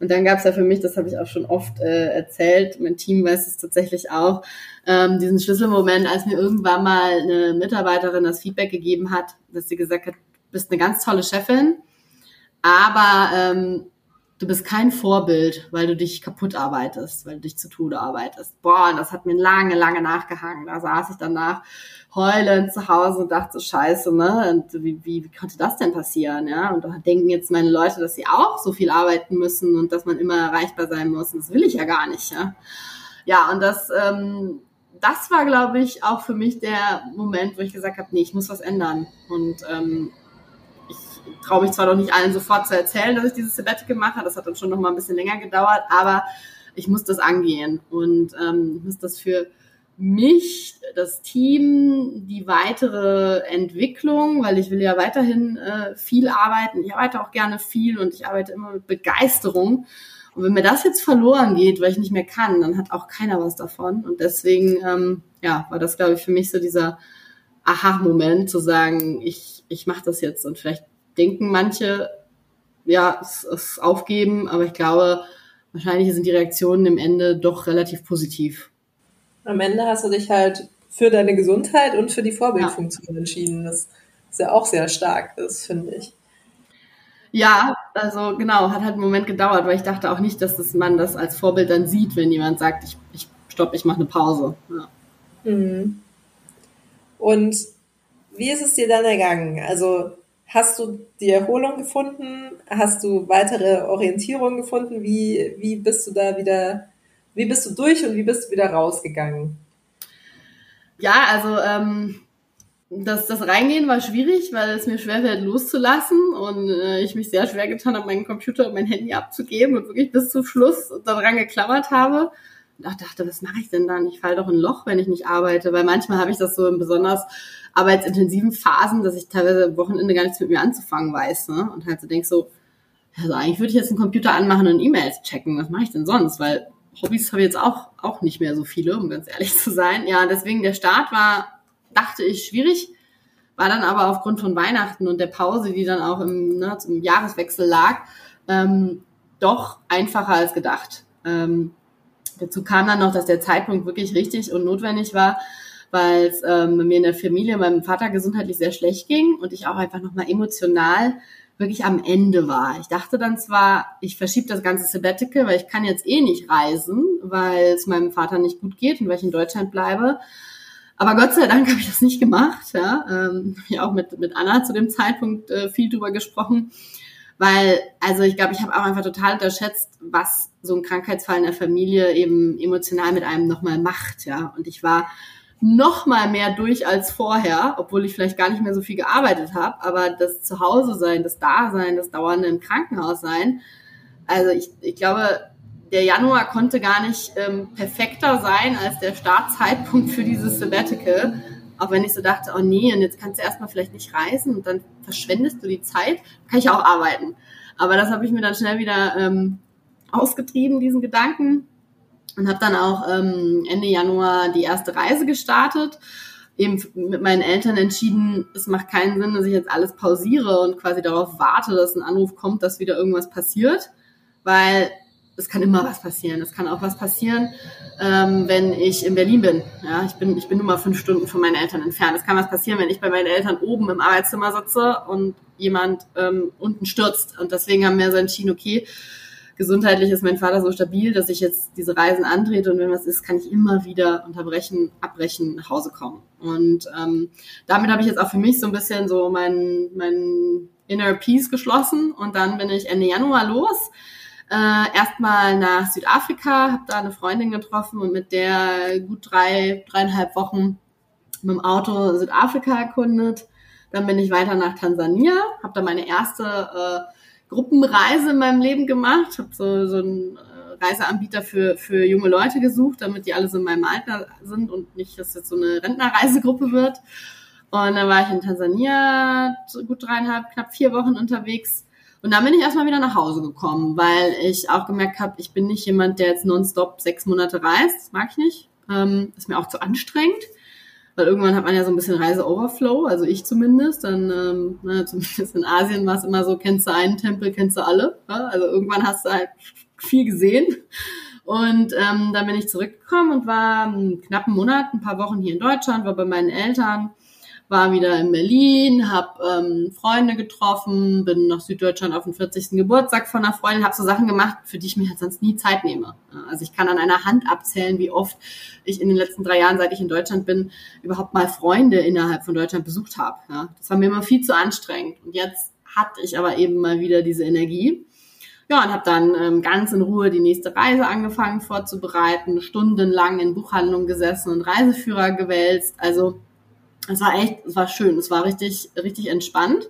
Und dann gab es ja für mich, das habe ich auch schon oft äh, erzählt, mein Team weiß es tatsächlich auch, ähm, diesen Schlüsselmoment, als mir irgendwann mal eine Mitarbeiterin das Feedback gegeben hat, dass sie gesagt hat, du bist eine ganz tolle Chefin, aber ähm, du bist kein Vorbild, weil du dich kaputt arbeitest, weil du dich zu Tode arbeitest. Boah, und das hat mir lange, lange nachgehangen. Da saß ich danach heulend zu Hause und dachte, scheiße, ne? Und wie, wie, wie konnte das denn passieren, ja? Und da denken jetzt meine Leute, dass sie auch so viel arbeiten müssen und dass man immer erreichbar sein muss. Und das will ich ja gar nicht, ja? Ja, und das, ähm, das war, glaube ich, auch für mich der Moment, wo ich gesagt habe, nee, ich muss was ändern. Und ähm, traue mich zwar noch nicht allen sofort zu erzählen, dass ich dieses Sabbatical mache, das hat dann schon noch mal ein bisschen länger gedauert, aber ich muss das angehen und ähm, muss das für mich, das Team, die weitere Entwicklung, weil ich will ja weiterhin äh, viel arbeiten. Ich arbeite auch gerne viel und ich arbeite immer mit Begeisterung. Und wenn mir das jetzt verloren geht, weil ich nicht mehr kann, dann hat auch keiner was davon. Und deswegen, ähm, ja, war das, glaube ich, für mich so dieser Aha-Moment zu sagen, ich, ich mache das jetzt und vielleicht denken manche, ja, es, es aufgeben, aber ich glaube, wahrscheinlich sind die Reaktionen im Ende doch relativ positiv. Am Ende hast du dich halt für deine Gesundheit und für die Vorbildfunktion ja. entschieden, was ja auch sehr stark ist, finde ich. Ja, also genau, hat halt einen Moment gedauert, weil ich dachte auch nicht, dass das man das als Vorbild dann sieht, wenn jemand sagt, ich, ich stopp, ich mache eine Pause. Ja. Mhm. Und wie ist es dir dann ergangen? Also Hast du die Erholung gefunden? Hast du weitere Orientierung gefunden? Wie, wie bist du da wieder, wie bist du durch und wie bist du wieder rausgegangen? Ja, also ähm, das, das Reingehen war schwierig, weil es mir schwerfällt loszulassen und äh, ich mich sehr schwer getan habe, meinen Computer und mein Handy abzugeben und wirklich bis zum Schluss daran geklammert habe. Und dachte, was mache ich denn dann? Ich falle doch in ein Loch, wenn ich nicht arbeite, weil manchmal habe ich das so in besonders arbeitsintensiven Phasen, dass ich teilweise am Wochenende gar nichts mit mir anzufangen weiß. Ne? Und halt so denk so, also eigentlich würde ich jetzt einen Computer anmachen und E-Mails checken. Was mache ich denn sonst? Weil Hobbys habe ich jetzt auch, auch nicht mehr so viele, um ganz ehrlich zu sein. Ja, deswegen der Start war, dachte ich, schwierig. War dann aber aufgrund von Weihnachten und der Pause, die dann auch im, ne, zum Jahreswechsel lag, ähm, doch einfacher als gedacht. Ähm, dazu kam dann noch, dass der Zeitpunkt wirklich richtig und notwendig war, weil es ähm, mir in der Familie, meinem Vater gesundheitlich sehr schlecht ging und ich auch einfach nochmal emotional wirklich am Ende war. Ich dachte dann zwar, ich verschiebe das ganze Sabbatical, weil ich kann jetzt eh nicht reisen, weil es meinem Vater nicht gut geht und weil ich in Deutschland bleibe. Aber Gott sei Dank habe ich das nicht gemacht. Ja, ähm, ich auch mit mit Anna zu dem Zeitpunkt äh, viel drüber gesprochen, weil, also ich glaube, ich habe auch einfach total unterschätzt, was so ein Krankheitsfall in der Familie eben emotional mit einem nochmal macht, ja. Und ich war noch mal mehr durch als vorher, obwohl ich vielleicht gar nicht mehr so viel gearbeitet habe, aber das Zuhause sein, das Dasein, das dauernde im Krankenhaus sein, also ich, ich glaube, der Januar konnte gar nicht ähm, perfekter sein als der Startzeitpunkt für dieses Sabbatical. Auch wenn ich so dachte, oh nee, und jetzt kannst du erstmal vielleicht nicht reisen und dann verschwendest du die Zeit, kann ich auch arbeiten. Aber das habe ich mir dann schnell wieder ähm, ausgetrieben, diesen Gedanken und habe dann auch ähm, Ende Januar die erste Reise gestartet. Eben mit meinen Eltern entschieden, es macht keinen Sinn, dass ich jetzt alles pausiere und quasi darauf warte, dass ein Anruf kommt, dass wieder irgendwas passiert, weil es kann immer was passieren. Es kann auch was passieren, ähm, wenn ich in Berlin bin. Ja, ich bin, ich bin nur mal fünf Stunden von meinen Eltern entfernt. Es kann was passieren, wenn ich bei meinen Eltern oben im Arbeitszimmer sitze und jemand ähm, unten stürzt. Und deswegen haben wir so entschieden, okay, gesundheitlich ist mein Vater so stabil, dass ich jetzt diese Reisen antrete und wenn was ist, kann ich immer wieder unterbrechen, abbrechen, nach Hause kommen. Und ähm, damit habe ich jetzt auch für mich so ein bisschen so mein, mein Inner Peace geschlossen und dann bin ich Ende Januar los. Äh, erstmal nach Südafrika, habe da eine Freundin getroffen und mit der gut drei, dreieinhalb Wochen mit dem Auto Südafrika erkundet. Dann bin ich weiter nach Tansania, habe da meine erste äh, Gruppenreise in meinem Leben gemacht, habe so, so einen äh, Reiseanbieter für, für junge Leute gesucht, damit die alle so in meinem Alter sind und nicht, dass jetzt so eine Rentnerreisegruppe wird. Und dann war ich in Tansania gut dreieinhalb, knapp vier Wochen unterwegs. Und dann bin ich erstmal wieder nach Hause gekommen, weil ich auch gemerkt habe, ich bin nicht jemand, der jetzt nonstop sechs Monate reist. Das mag ich nicht. Ähm, ist mir auch zu anstrengend weil irgendwann hat man ja so ein bisschen Reise-Overflow, also ich zumindest. Dann, ähm, na, zumindest in Asien war es immer so, kennst du einen Tempel, kennst du alle. Ja? Also irgendwann hast du halt viel gesehen. Und ähm, dann bin ich zurückgekommen und war einen knappen Monat, ein paar Wochen hier in Deutschland, war bei meinen Eltern war wieder in Berlin, habe ähm, Freunde getroffen, bin nach Süddeutschland auf den 40. Geburtstag von einer Freundin, habe so Sachen gemacht, für die ich mir halt sonst nie Zeit nehme. Also ich kann an einer Hand abzählen, wie oft ich in den letzten drei Jahren, seit ich in Deutschland bin, überhaupt mal Freunde innerhalb von Deutschland besucht habe. Ja, das war mir immer viel zu anstrengend. Und jetzt hatte ich aber eben mal wieder diese Energie. Ja, und habe dann ähm, ganz in Ruhe die nächste Reise angefangen vorzubereiten, stundenlang in Buchhandlungen gesessen und Reiseführer gewälzt. Also es war echt, es war schön, es war richtig, richtig entspannt.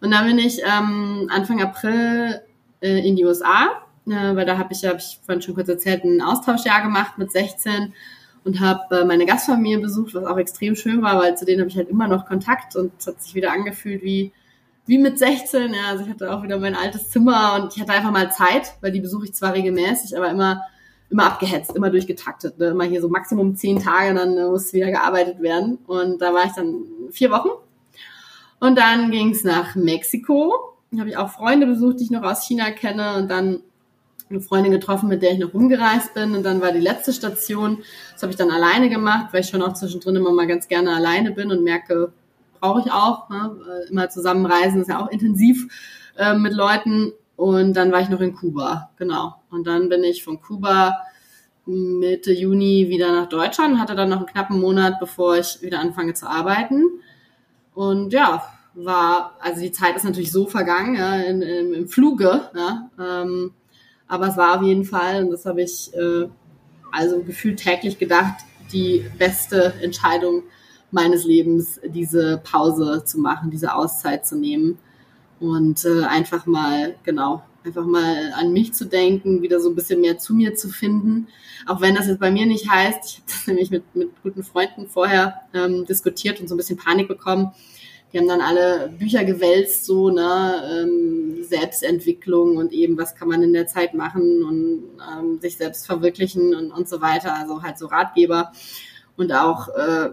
Und dann bin ich ähm, Anfang April äh, in die USA, äh, weil da habe ich, habe ich vorhin schon kurz erzählt, ein Austauschjahr gemacht mit 16 und habe äh, meine Gastfamilie besucht, was auch extrem schön war, weil zu denen habe ich halt immer noch Kontakt und es hat sich wieder angefühlt wie wie mit 16. Ja, also ich hatte auch wieder mein altes Zimmer und ich hatte einfach mal Zeit, weil die besuche ich zwar regelmäßig, aber immer immer abgehetzt, immer durchgetaktet. Ne? Immer hier so Maximum zehn Tage, dann äh, muss wieder gearbeitet werden. Und da war ich dann vier Wochen. Und dann ging es nach Mexiko. Da habe ich auch Freunde besucht, die ich noch aus China kenne. Und dann eine Freundin getroffen, mit der ich noch rumgereist bin. Und dann war die letzte Station. Das habe ich dann alleine gemacht, weil ich schon auch zwischendrin immer mal ganz gerne alleine bin und merke, brauche ich auch. Ne? Immer zusammen reisen ist ja auch intensiv äh, mit Leuten. Und dann war ich noch in Kuba, genau. Und dann bin ich von Kuba Mitte Juni wieder nach Deutschland, hatte dann noch einen knappen Monat, bevor ich wieder anfange zu arbeiten. Und ja, war, also die Zeit ist natürlich so vergangen, ja, in, in, im Fluge, ja, ähm, aber es war auf jeden Fall, und das habe ich äh, also gefühlt täglich gedacht, die beste Entscheidung meines Lebens, diese Pause zu machen, diese Auszeit zu nehmen und äh, einfach mal, genau, einfach mal an mich zu denken, wieder so ein bisschen mehr zu mir zu finden. Auch wenn das jetzt bei mir nicht heißt, ich habe das nämlich mit, mit guten Freunden vorher ähm, diskutiert und so ein bisschen Panik bekommen. Die haben dann alle Bücher gewälzt, so, ne, ähm, Selbstentwicklung und eben, was kann man in der Zeit machen und ähm, sich selbst verwirklichen und, und so weiter. Also halt so Ratgeber und auch äh,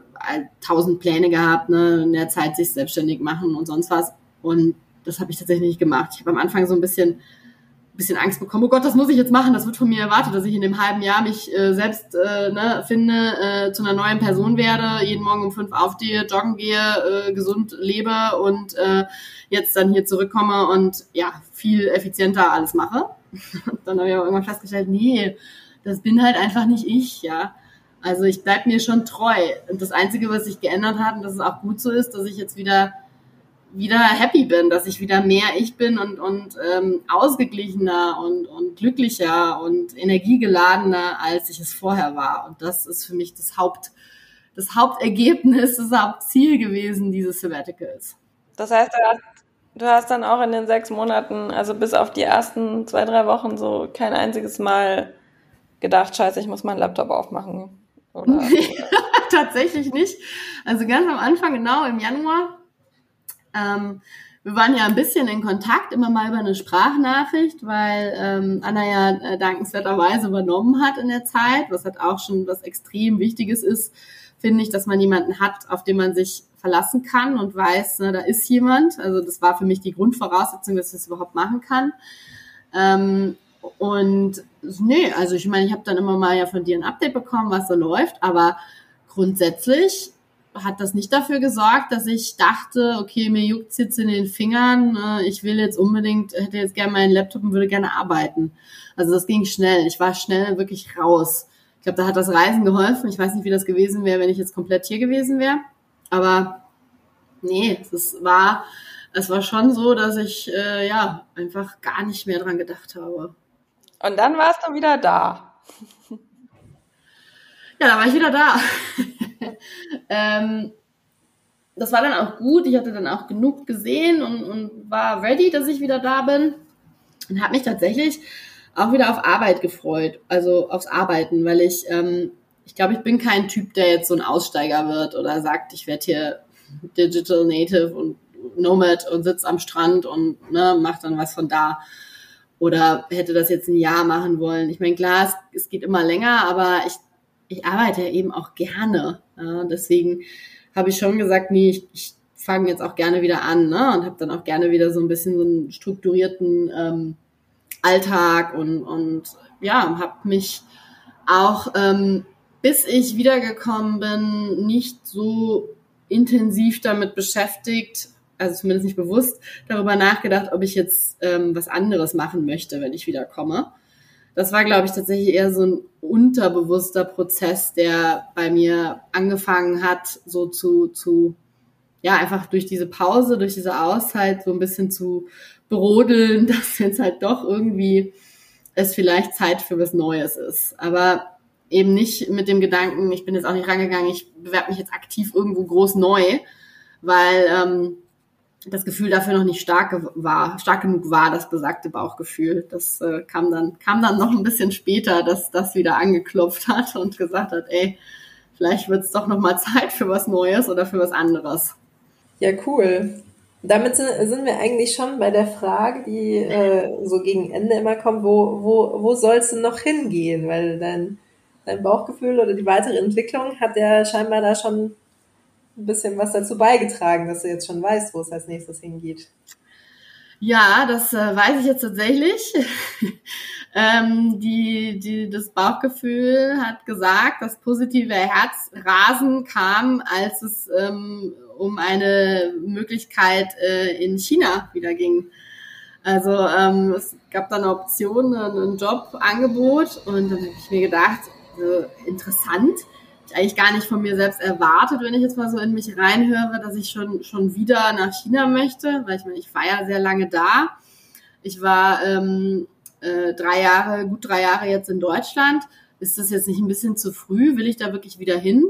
tausend Pläne gehabt, ne, in der Zeit sich selbstständig machen und sonst was. Und das habe ich tatsächlich nicht gemacht. Ich habe am Anfang so ein bisschen bisschen Angst bekommen, oh Gott, das muss ich jetzt machen, das wird von mir erwartet, dass ich in dem halben Jahr mich äh, selbst äh, ne, finde, äh, zu einer neuen Person werde, jeden Morgen um fünf aufstehe, joggen gehe, äh, gesund lebe und äh, jetzt dann hier zurückkomme und ja, viel effizienter alles mache. dann habe ich aber irgendwann festgestellt, nee, das bin halt einfach nicht ich, ja. Also ich bleib mir schon treu. Und das Einzige, was sich geändert hat, und dass es auch gut so ist, dass ich jetzt wieder wieder happy bin, dass ich wieder mehr ich bin und, und ähm, ausgeglichener und, und glücklicher und energiegeladener, als ich es vorher war. Und das ist für mich das Haupt, das Hauptergebnis, das Hauptziel gewesen dieses Sabbaticals. Das heißt, du hast, du hast dann auch in den sechs Monaten, also bis auf die ersten zwei, drei Wochen so kein einziges Mal gedacht, scheiße, ich muss meinen Laptop aufmachen. Oder, oder? Tatsächlich nicht. Also ganz am Anfang, genau im Januar, ähm, wir waren ja ein bisschen in Kontakt, immer mal über eine Sprachnachricht, weil ähm, Anna ja äh, dankenswerterweise übernommen hat in der Zeit, was halt auch schon was extrem Wichtiges ist, finde ich, dass man jemanden hat, auf den man sich verlassen kann und weiß, ne, da ist jemand. Also das war für mich die Grundvoraussetzung, dass ich das überhaupt machen kann. Ähm, und nee, also ich meine, ich habe dann immer mal ja von dir ein Update bekommen, was so läuft, aber grundsätzlich hat das nicht dafür gesorgt, dass ich dachte, okay, mir juckt jetzt in den Fingern, äh, ich will jetzt unbedingt, hätte jetzt gerne meinen Laptop und würde gerne arbeiten. Also das ging schnell. Ich war schnell wirklich raus. Ich glaube, da hat das Reisen geholfen. Ich weiß nicht, wie das gewesen wäre, wenn ich jetzt komplett hier gewesen wäre. Aber nee, es war, es war schon so, dass ich äh, ja einfach gar nicht mehr dran gedacht habe. Und dann warst du wieder da. Ja, da war ich wieder da. ähm, das war dann auch gut. Ich hatte dann auch genug gesehen und, und war ready, dass ich wieder da bin. Und habe mich tatsächlich auch wieder auf Arbeit gefreut, also aufs Arbeiten, weil ich, ähm, ich glaube, ich bin kein Typ, der jetzt so ein Aussteiger wird oder sagt, ich werde hier Digital Native und Nomad und sitzt am Strand und ne, macht dann was von da. Oder hätte das jetzt ein Jahr machen wollen. Ich meine, klar, es, es geht immer länger, aber ich ich arbeite ja eben auch gerne. Ja, deswegen habe ich schon gesagt, nee, ich, ich fange jetzt auch gerne wieder an ne? und habe dann auch gerne wieder so ein bisschen so einen strukturierten ähm, Alltag und, und ja, habe mich auch, ähm, bis ich wiedergekommen bin, nicht so intensiv damit beschäftigt, also zumindest nicht bewusst, darüber nachgedacht, ob ich jetzt ähm, was anderes machen möchte, wenn ich wiederkomme das war, glaube ich, tatsächlich eher so ein unterbewusster Prozess, der bei mir angefangen hat, so zu, zu, ja, einfach durch diese Pause, durch diese Auszeit so ein bisschen zu brodeln, dass jetzt halt doch irgendwie es vielleicht Zeit für was Neues ist. Aber eben nicht mit dem Gedanken, ich bin jetzt auch nicht rangegangen, ich bewerbe mich jetzt aktiv irgendwo groß neu, weil ähm, das Gefühl dafür noch nicht stark war, stark genug war, das besagte Bauchgefühl. Das äh, kam dann, kam dann noch ein bisschen später, dass das wieder angeklopft hat und gesagt hat, ey, vielleicht wird es doch noch mal Zeit für was Neues oder für was anderes. Ja, cool. Damit sind wir eigentlich schon bei der Frage, die äh, so gegen Ende immer kommt, wo, wo, wo soll es denn noch hingehen? Weil dein, dein Bauchgefühl oder die weitere Entwicklung hat ja scheinbar da schon ein bisschen was dazu beigetragen, dass du jetzt schon weißt, wo es als nächstes hingeht. Ja, das äh, weiß ich jetzt tatsächlich. ähm, die, die, das Bauchgefühl hat gesagt, das positive Herzrasen kam, als es ähm, um eine Möglichkeit äh, in China wieder ging. Also ähm, es gab da eine Option, ein Jobangebot und dann habe ich mir gedacht, also, interessant eigentlich gar nicht von mir selbst erwartet, wenn ich jetzt mal so in mich reinhöre, dass ich schon, schon wieder nach China möchte, weil ich meine, ich war ja sehr lange da. Ich war ähm, äh, drei Jahre, gut drei Jahre jetzt in Deutschland. Ist das jetzt nicht ein bisschen zu früh? Will ich da wirklich wieder hin?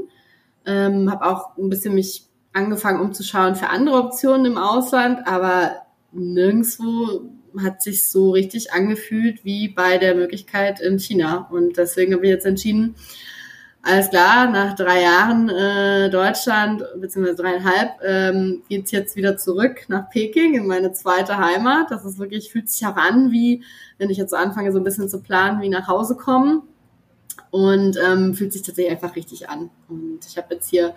Ähm, habe auch ein bisschen mich angefangen umzuschauen für andere Optionen im Ausland, aber nirgendwo hat sich so richtig angefühlt wie bei der Möglichkeit in China. Und deswegen habe ich jetzt entschieden, alles klar, nach drei Jahren äh, Deutschland, beziehungsweise dreieinhalb, ähm, geht's jetzt wieder zurück nach Peking in meine zweite Heimat. Das ist wirklich, fühlt sich auch an, wie, wenn ich jetzt so anfange, so ein bisschen zu planen, wie nach Hause kommen. Und ähm, fühlt sich tatsächlich einfach richtig an. Und ich habe jetzt hier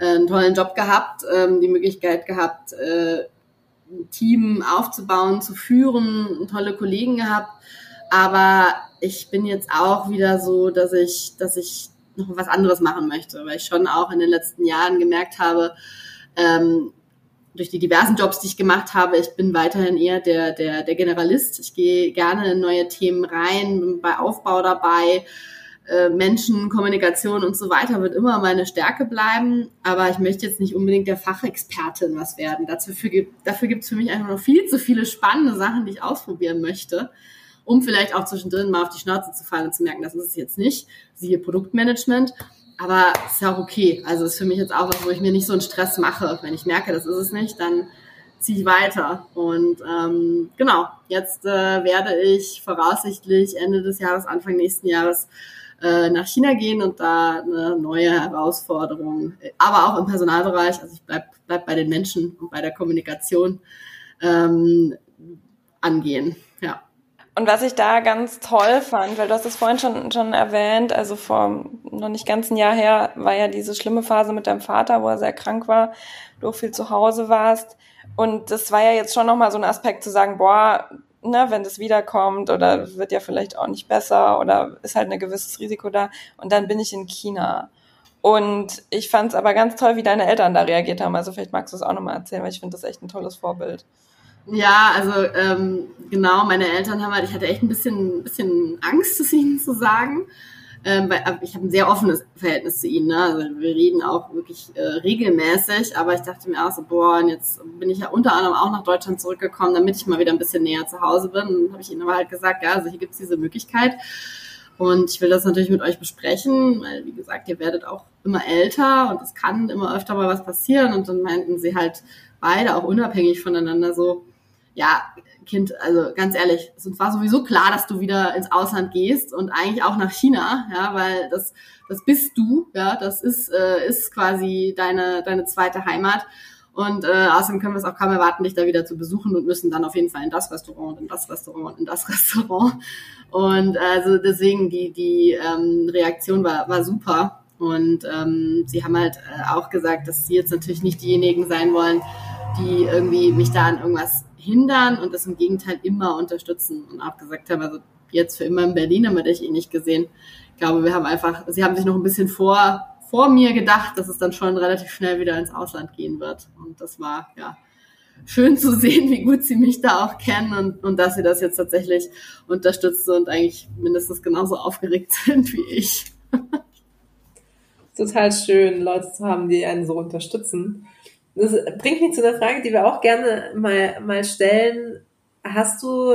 äh, einen tollen Job gehabt, ähm, die Möglichkeit gehabt, äh, ein Team aufzubauen, zu führen, tolle Kollegen gehabt. Aber ich bin jetzt auch wieder so, dass ich, dass ich noch was anderes machen möchte, weil ich schon auch in den letzten Jahren gemerkt habe, ähm, durch die diversen Jobs, die ich gemacht habe, ich bin weiterhin eher der, der, der Generalist. Ich gehe gerne in neue Themen rein, bin bei Aufbau dabei, äh, Menschen, Kommunikation und so weiter wird immer meine Stärke bleiben. Aber ich möchte jetzt nicht unbedingt der Fachexpertin was werden. Dafür, dafür gibt es für mich einfach noch viel zu viele spannende Sachen, die ich ausprobieren möchte, um vielleicht auch zwischendrin mal auf die Schnauze zu fallen und zu merken, das ist es jetzt nicht. Siehe Produktmanagement. Aber ist ja auch okay. Also ist für mich jetzt auch was, wo ich mir nicht so einen Stress mache. Wenn ich merke, das ist es nicht, dann ziehe ich weiter. Und ähm, genau, jetzt äh, werde ich voraussichtlich Ende des Jahres, Anfang nächsten Jahres äh, nach China gehen und da eine neue Herausforderung, aber auch im Personalbereich, also ich bleib, bleib bei den Menschen und bei der Kommunikation ähm, angehen. Und was ich da ganz toll fand, weil du hast es vorhin schon, schon erwähnt, also vor noch nicht ganz ein Jahr her war ja diese schlimme Phase mit deinem Vater, wo er sehr krank war, du viel zu Hause warst. Und das war ja jetzt schon nochmal so ein Aspekt zu sagen, boah, ne, wenn das wiederkommt oder wird ja vielleicht auch nicht besser oder ist halt ein gewisses Risiko da. Und dann bin ich in China. Und ich fand es aber ganz toll, wie deine Eltern da reagiert haben. Also vielleicht magst du es auch nochmal erzählen, weil ich finde das echt ein tolles Vorbild. Ja, also ähm, genau, meine Eltern haben halt, ich hatte echt ein bisschen, bisschen Angst, es ihnen zu sagen ähm, weil ich habe ein sehr offenes Verhältnis zu ihnen. Ne? Also wir reden auch wirklich äh, regelmäßig, aber ich dachte mir auch so, boah, und jetzt bin ich ja unter anderem auch nach Deutschland zurückgekommen, damit ich mal wieder ein bisschen näher zu Hause bin. Und habe ich ihnen aber halt gesagt, ja, also hier gibt's diese Möglichkeit. Und ich will das natürlich mit euch besprechen, weil, wie gesagt, ihr werdet auch immer älter und es kann immer öfter mal was passieren. Und dann meinten sie halt beide auch unabhängig voneinander so, ja, Kind, also ganz ehrlich, es war sowieso klar, dass du wieder ins Ausland gehst und eigentlich auch nach China, ja, weil das, das bist du, ja, das ist, äh, ist quasi deine, deine zweite Heimat. Und äh, außerdem können wir es auch kaum erwarten, dich da wieder zu besuchen und müssen dann auf jeden Fall in das Restaurant und in das Restaurant und in das Restaurant. Und also deswegen die, die ähm, Reaktion war, war super. Und ähm, sie haben halt äh, auch gesagt, dass sie jetzt natürlich nicht diejenigen sein wollen, die irgendwie mich da an irgendwas hindern und das im Gegenteil immer unterstützen und auch gesagt haben, also jetzt für immer in Berlin haben wir dich eh nicht gesehen. Ich glaube, wir haben einfach, sie haben sich noch ein bisschen vor, vor mir gedacht, dass es dann schon relativ schnell wieder ins Ausland gehen wird. Und das war, ja, schön zu sehen, wie gut sie mich da auch kennen und, und dass sie das jetzt tatsächlich unterstützen und eigentlich mindestens genauso aufgeregt sind wie ich. Total schön, Leute zu haben, die einen so unterstützen. Das bringt mich zu einer Frage, die wir auch gerne mal, mal stellen. Hast du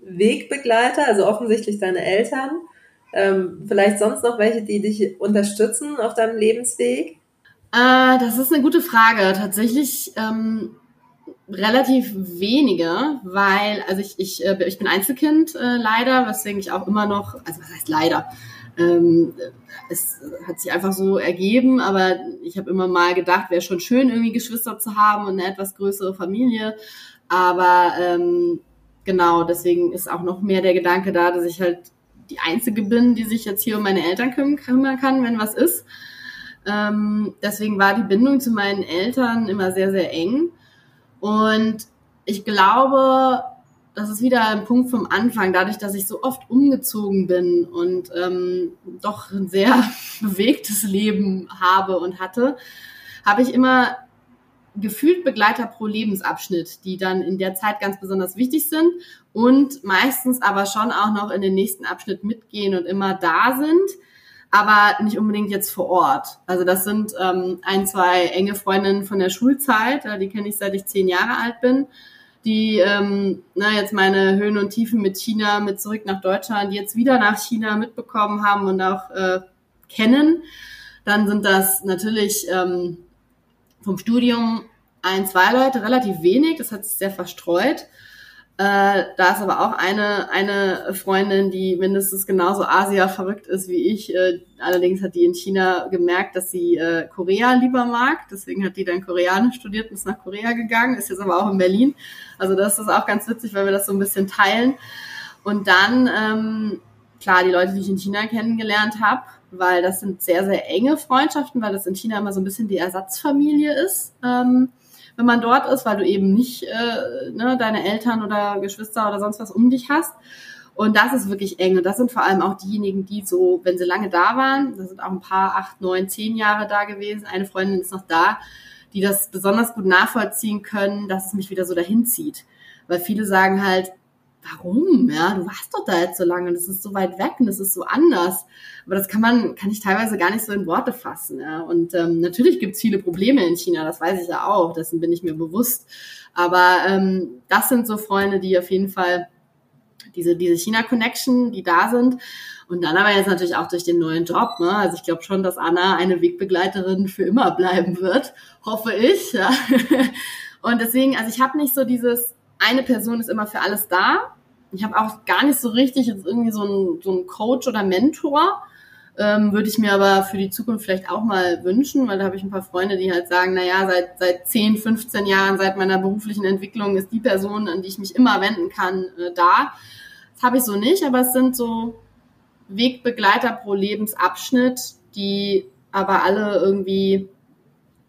Wegbegleiter, also offensichtlich deine Eltern, ähm, vielleicht sonst noch welche, die dich unterstützen auf deinem Lebensweg? Äh, das ist eine gute Frage. Tatsächlich ähm, relativ wenige, weil, also ich, ich, äh, ich bin Einzelkind äh, leider, weswegen ich auch immer noch, also was heißt leider? Ähm, es hat sich einfach so ergeben, aber ich habe immer mal gedacht, wäre schon schön, irgendwie Geschwister zu haben und eine etwas größere Familie. Aber ähm, genau, deswegen ist auch noch mehr der Gedanke da, dass ich halt die Einzige bin, die sich jetzt hier um meine Eltern kümmern kann, wenn was ist. Ähm, deswegen war die Bindung zu meinen Eltern immer sehr, sehr eng. Und ich glaube, das ist wieder ein Punkt vom Anfang, dadurch, dass ich so oft umgezogen bin und ähm, doch ein sehr bewegtes Leben habe und hatte, habe ich immer gefühlt Begleiter pro Lebensabschnitt, die dann in der Zeit ganz besonders wichtig sind und meistens aber schon auch noch in den nächsten Abschnitt mitgehen und immer da sind, aber nicht unbedingt jetzt vor Ort. Also das sind ähm, ein, zwei enge Freundinnen von der Schulzeit, die kenne ich seit ich zehn Jahre alt bin die ähm, na, jetzt meine Höhen und Tiefen mit China, mit zurück nach Deutschland, jetzt wieder nach China mitbekommen haben und auch äh, kennen. Dann sind das natürlich ähm, vom Studium ein, zwei Leute, relativ wenig, das hat sich sehr verstreut. Äh, da ist aber auch eine, eine Freundin, die mindestens genauso Asia verrückt ist wie ich. Äh, allerdings hat die in China gemerkt, dass sie äh, Korea lieber mag. Deswegen hat die dann Koreanisch studiert und ist nach Korea gegangen, ist jetzt aber auch in Berlin. Also das ist auch ganz witzig, weil wir das so ein bisschen teilen. Und dann, ähm, klar, die Leute, die ich in China kennengelernt habe, weil das sind sehr, sehr enge Freundschaften, weil das in China immer so ein bisschen die Ersatzfamilie ist. Ähm, wenn man dort ist, weil du eben nicht äh, ne, deine Eltern oder Geschwister oder sonst was um dich hast. Und das ist wirklich eng. Und das sind vor allem auch diejenigen, die so, wenn sie lange da waren, da sind auch ein paar, acht, neun, zehn Jahre da gewesen. Eine Freundin ist noch da, die das besonders gut nachvollziehen können, dass es mich wieder so dahin zieht. Weil viele sagen halt, warum? Ja, du warst doch da jetzt so lange und es ist so weit weg und es ist so anders. Aber das kann man, kann ich teilweise gar nicht so in Worte fassen. Ja. Und ähm, natürlich gibt es viele Probleme in China, das weiß ich ja auch, dessen bin ich mir bewusst. Aber ähm, das sind so Freunde, die auf jeden Fall diese, diese China-Connection, die da sind. Und dann aber jetzt natürlich auch durch den neuen Job. Ne? Also ich glaube schon, dass Anna eine Wegbegleiterin für immer bleiben wird, hoffe ich. Ja. Und deswegen, also ich habe nicht so dieses, eine Person ist immer für alles da. Ich habe auch gar nicht so richtig jetzt irgendwie so einen so einen Coach oder Mentor. Ähm, würde ich mir aber für die Zukunft vielleicht auch mal wünschen, weil da habe ich ein paar Freunde, die halt sagen, na ja, seit, seit 10, 15 Jahren, seit meiner beruflichen Entwicklung ist die Person, an die ich mich immer wenden kann, äh, da. Das habe ich so nicht, aber es sind so Wegbegleiter pro Lebensabschnitt, die aber alle irgendwie,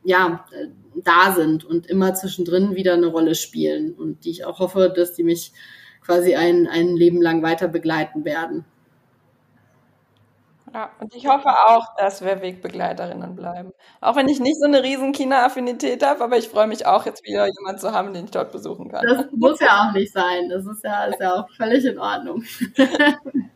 ja, äh, da sind und immer zwischendrin wieder eine Rolle spielen und die ich auch hoffe, dass die mich quasi ein, ein Leben lang weiter begleiten werden. Ja, und ich hoffe auch, dass wir Wegbegleiterinnen bleiben. Auch wenn ich nicht so eine riesen China-Affinität habe, aber ich freue mich auch, jetzt wieder jemanden zu haben, den ich dort besuchen kann. Das muss ja auch nicht sein. Das ist ja, ist ja auch völlig in Ordnung.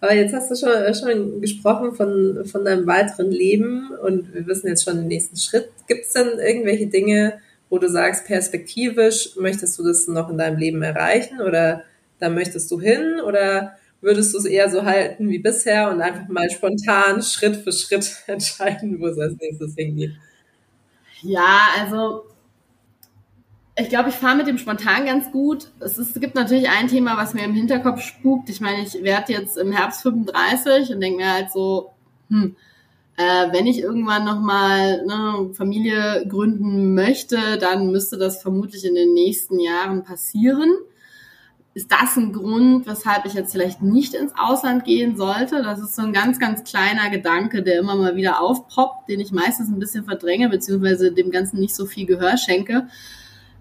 Aber jetzt hast du schon, schon gesprochen von, von deinem weiteren Leben und wir wissen jetzt schon den nächsten Schritt. Gibt es denn irgendwelche Dinge, wo du sagst, perspektivisch möchtest du das noch in deinem Leben erreichen oder da möchtest du hin oder würdest du es eher so halten wie bisher und einfach mal spontan Schritt für Schritt entscheiden, wo es als nächstes hingeht? Ja, also ich glaube, ich fahre mit dem spontan ganz gut. Es, ist, es gibt natürlich ein Thema, was mir im Hinterkopf spukt. Ich meine, ich werde jetzt im Herbst 35 und denke mir halt so, hm, äh, wenn ich irgendwann nochmal ne, Familie gründen möchte, dann müsste das vermutlich in den nächsten Jahren passieren. Ist das ein Grund, weshalb ich jetzt vielleicht nicht ins Ausland gehen sollte? Das ist so ein ganz, ganz kleiner Gedanke, der immer mal wieder aufpoppt, den ich meistens ein bisschen verdränge, beziehungsweise dem Ganzen nicht so viel Gehör schenke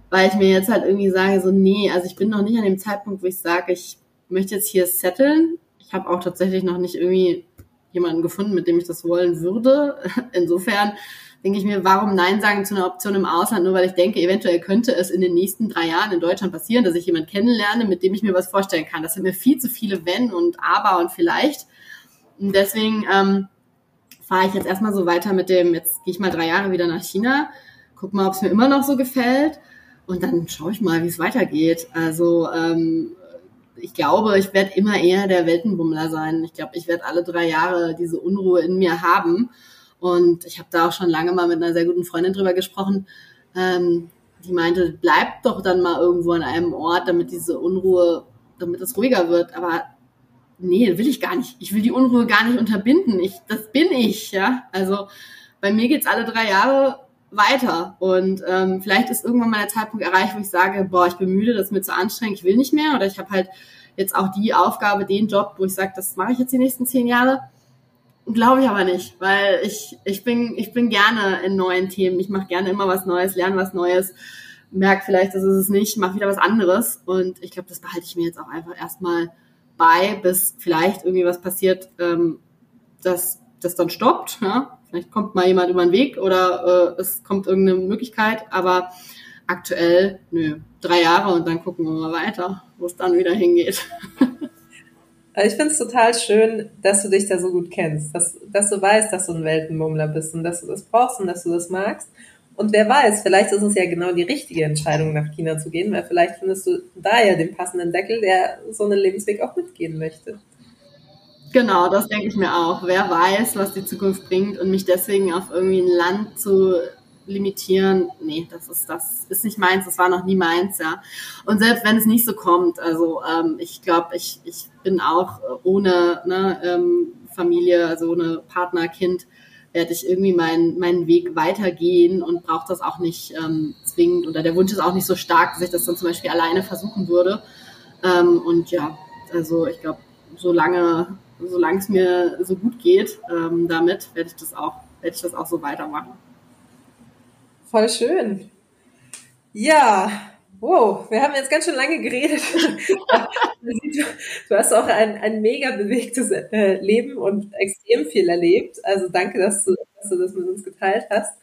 weil ich mir jetzt halt irgendwie sage, so, nee, also ich bin noch nicht an dem Zeitpunkt, wo ich sage, ich möchte jetzt hier setteln. Ich habe auch tatsächlich noch nicht irgendwie jemanden gefunden, mit dem ich das wollen würde. Insofern denke ich mir, warum Nein sagen zu einer Option im Ausland, nur weil ich denke, eventuell könnte es in den nächsten drei Jahren in Deutschland passieren, dass ich jemanden kennenlerne, mit dem ich mir was vorstellen kann. Das sind mir viel zu viele Wenn und Aber und vielleicht. Und deswegen ähm, fahre ich jetzt erstmal so weiter mit dem, jetzt gehe ich mal drei Jahre wieder nach China, guck mal, ob es mir immer noch so gefällt. Und dann schaue ich mal, wie es weitergeht. Also ähm, ich glaube, ich werde immer eher der Weltenbummler sein. Ich glaube, ich werde alle drei Jahre diese Unruhe in mir haben. Und ich habe da auch schon lange mal mit einer sehr guten Freundin drüber gesprochen. Ähm, die meinte, bleib doch dann mal irgendwo an einem Ort, damit diese Unruhe, damit es ruhiger wird. Aber nee, will ich gar nicht. Ich will die Unruhe gar nicht unterbinden. Ich, das bin ich, ja. Also bei mir geht's alle drei Jahre weiter. Und ähm, vielleicht ist irgendwann mal der Zeitpunkt erreicht, wo ich sage, boah, ich bin müde, das ist mir zu anstrengend, ich will nicht mehr. Oder ich habe halt jetzt auch die Aufgabe, den Job, wo ich sage, das mache ich jetzt die nächsten zehn Jahre. Glaube ich aber nicht, weil ich, ich, bin, ich bin gerne in neuen Themen. Ich mache gerne immer was Neues, lerne was Neues, merke vielleicht, das ist es nicht, mache wieder was anderes. Und ich glaube, das behalte ich mir jetzt auch einfach erstmal bei, bis vielleicht irgendwie was passiert, ähm, dass das dann stoppt. Ja? Vielleicht kommt mal jemand über den Weg oder äh, es kommt irgendeine Möglichkeit, aber aktuell, nö, drei Jahre und dann gucken wir mal weiter, wo es dann wieder hingeht. Also ich finde es total schön, dass du dich da so gut kennst, dass, dass du weißt, dass du ein Weltenbummler bist und dass du das brauchst und dass du das magst. Und wer weiß, vielleicht ist es ja genau die richtige Entscheidung, nach China zu gehen, weil vielleicht findest du da ja den passenden Deckel, der so einen Lebensweg auch mitgehen möchte. Genau, das denke ich mir auch. Wer weiß, was die Zukunft bringt und mich deswegen auf irgendwie ein Land zu limitieren, nee, das ist das ist nicht meins, das war noch nie meins, ja. Und selbst wenn es nicht so kommt, also ähm, ich glaube, ich, ich bin auch ohne ne, ähm, Familie, also ohne Partner, Kind, werde ich irgendwie meinen meinen Weg weitergehen und brauche das auch nicht ähm, zwingend oder der Wunsch ist auch nicht so stark, dass ich das dann zum Beispiel alleine versuchen würde. Ähm, und ja, also ich glaube, solange solange es mir so gut geht, ähm, damit werde ich das auch, werde ich das auch so weitermachen. Voll schön. Ja, wow, wir haben jetzt ganz schön lange geredet. du hast auch ein, ein mega bewegtes äh, Leben und extrem viel erlebt. Also danke, dass du, dass du das mit uns geteilt hast.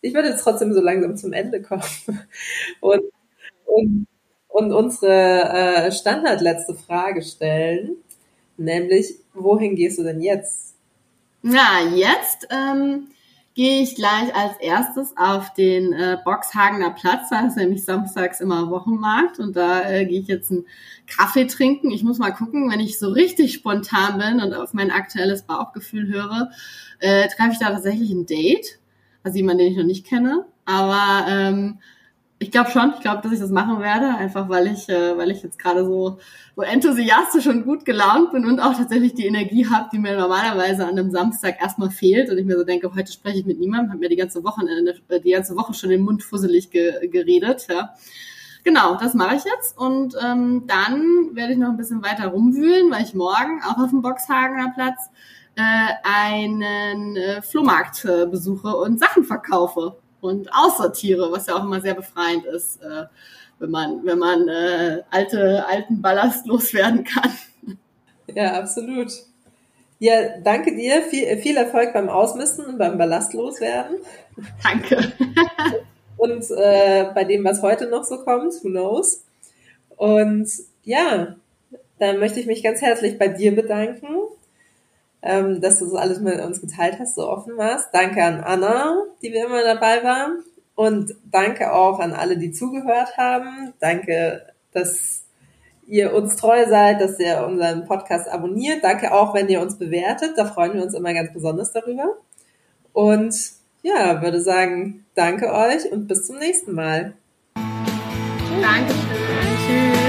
Ich würde jetzt trotzdem so langsam zum Ende kommen. Und, und und unsere äh, standardletzte Frage stellen, nämlich, wohin gehst du denn jetzt? Na, jetzt ähm, gehe ich gleich als erstes auf den äh, Boxhagener Platz, da ist nämlich samstags immer Wochenmarkt und da äh, gehe ich jetzt einen Kaffee trinken. Ich muss mal gucken, wenn ich so richtig spontan bin und auf mein aktuelles Bauchgefühl höre, äh, treffe ich da tatsächlich ein Date, also jemand, den ich noch nicht kenne, aber ähm, ich glaube schon, ich glaube, dass ich das machen werde, einfach weil ich, äh, weil ich jetzt gerade so, so enthusiastisch und gut gelaunt bin und auch tatsächlich die Energie habe, die mir normalerweise an einem Samstag erstmal fehlt und ich mir so denke, heute spreche ich mit niemandem, habe mir die ganze Woche, äh, die ganze Woche schon den Mund fusselig ge geredet, ja. Genau, das mache ich jetzt und ähm, dann werde ich noch ein bisschen weiter rumwühlen, weil ich morgen auch auf dem Boxhagener Platz äh, einen äh, Flohmarkt äh, besuche und Sachen verkaufe und aussortiere, was ja auch immer sehr befreiend ist, äh, wenn man, wenn man äh, alte, alten Ballast loswerden kann. Ja, absolut. Ja, danke dir. Viel, viel Erfolg beim Ausmisten und beim Ballast loswerden. Danke. und äh, bei dem, was heute noch so kommt, who knows. Und ja, dann möchte ich mich ganz herzlich bei dir bedanken ähm, dass du so alles mit uns geteilt hast, so offen warst. Danke an Anna, die wir immer dabei war. Und danke auch an alle, die zugehört haben. Danke, dass ihr uns treu seid, dass ihr unseren Podcast abonniert. Danke auch, wenn ihr uns bewertet. Da freuen wir uns immer ganz besonders darüber. Und ja, würde sagen, danke euch und bis zum nächsten Mal. Dankeschön.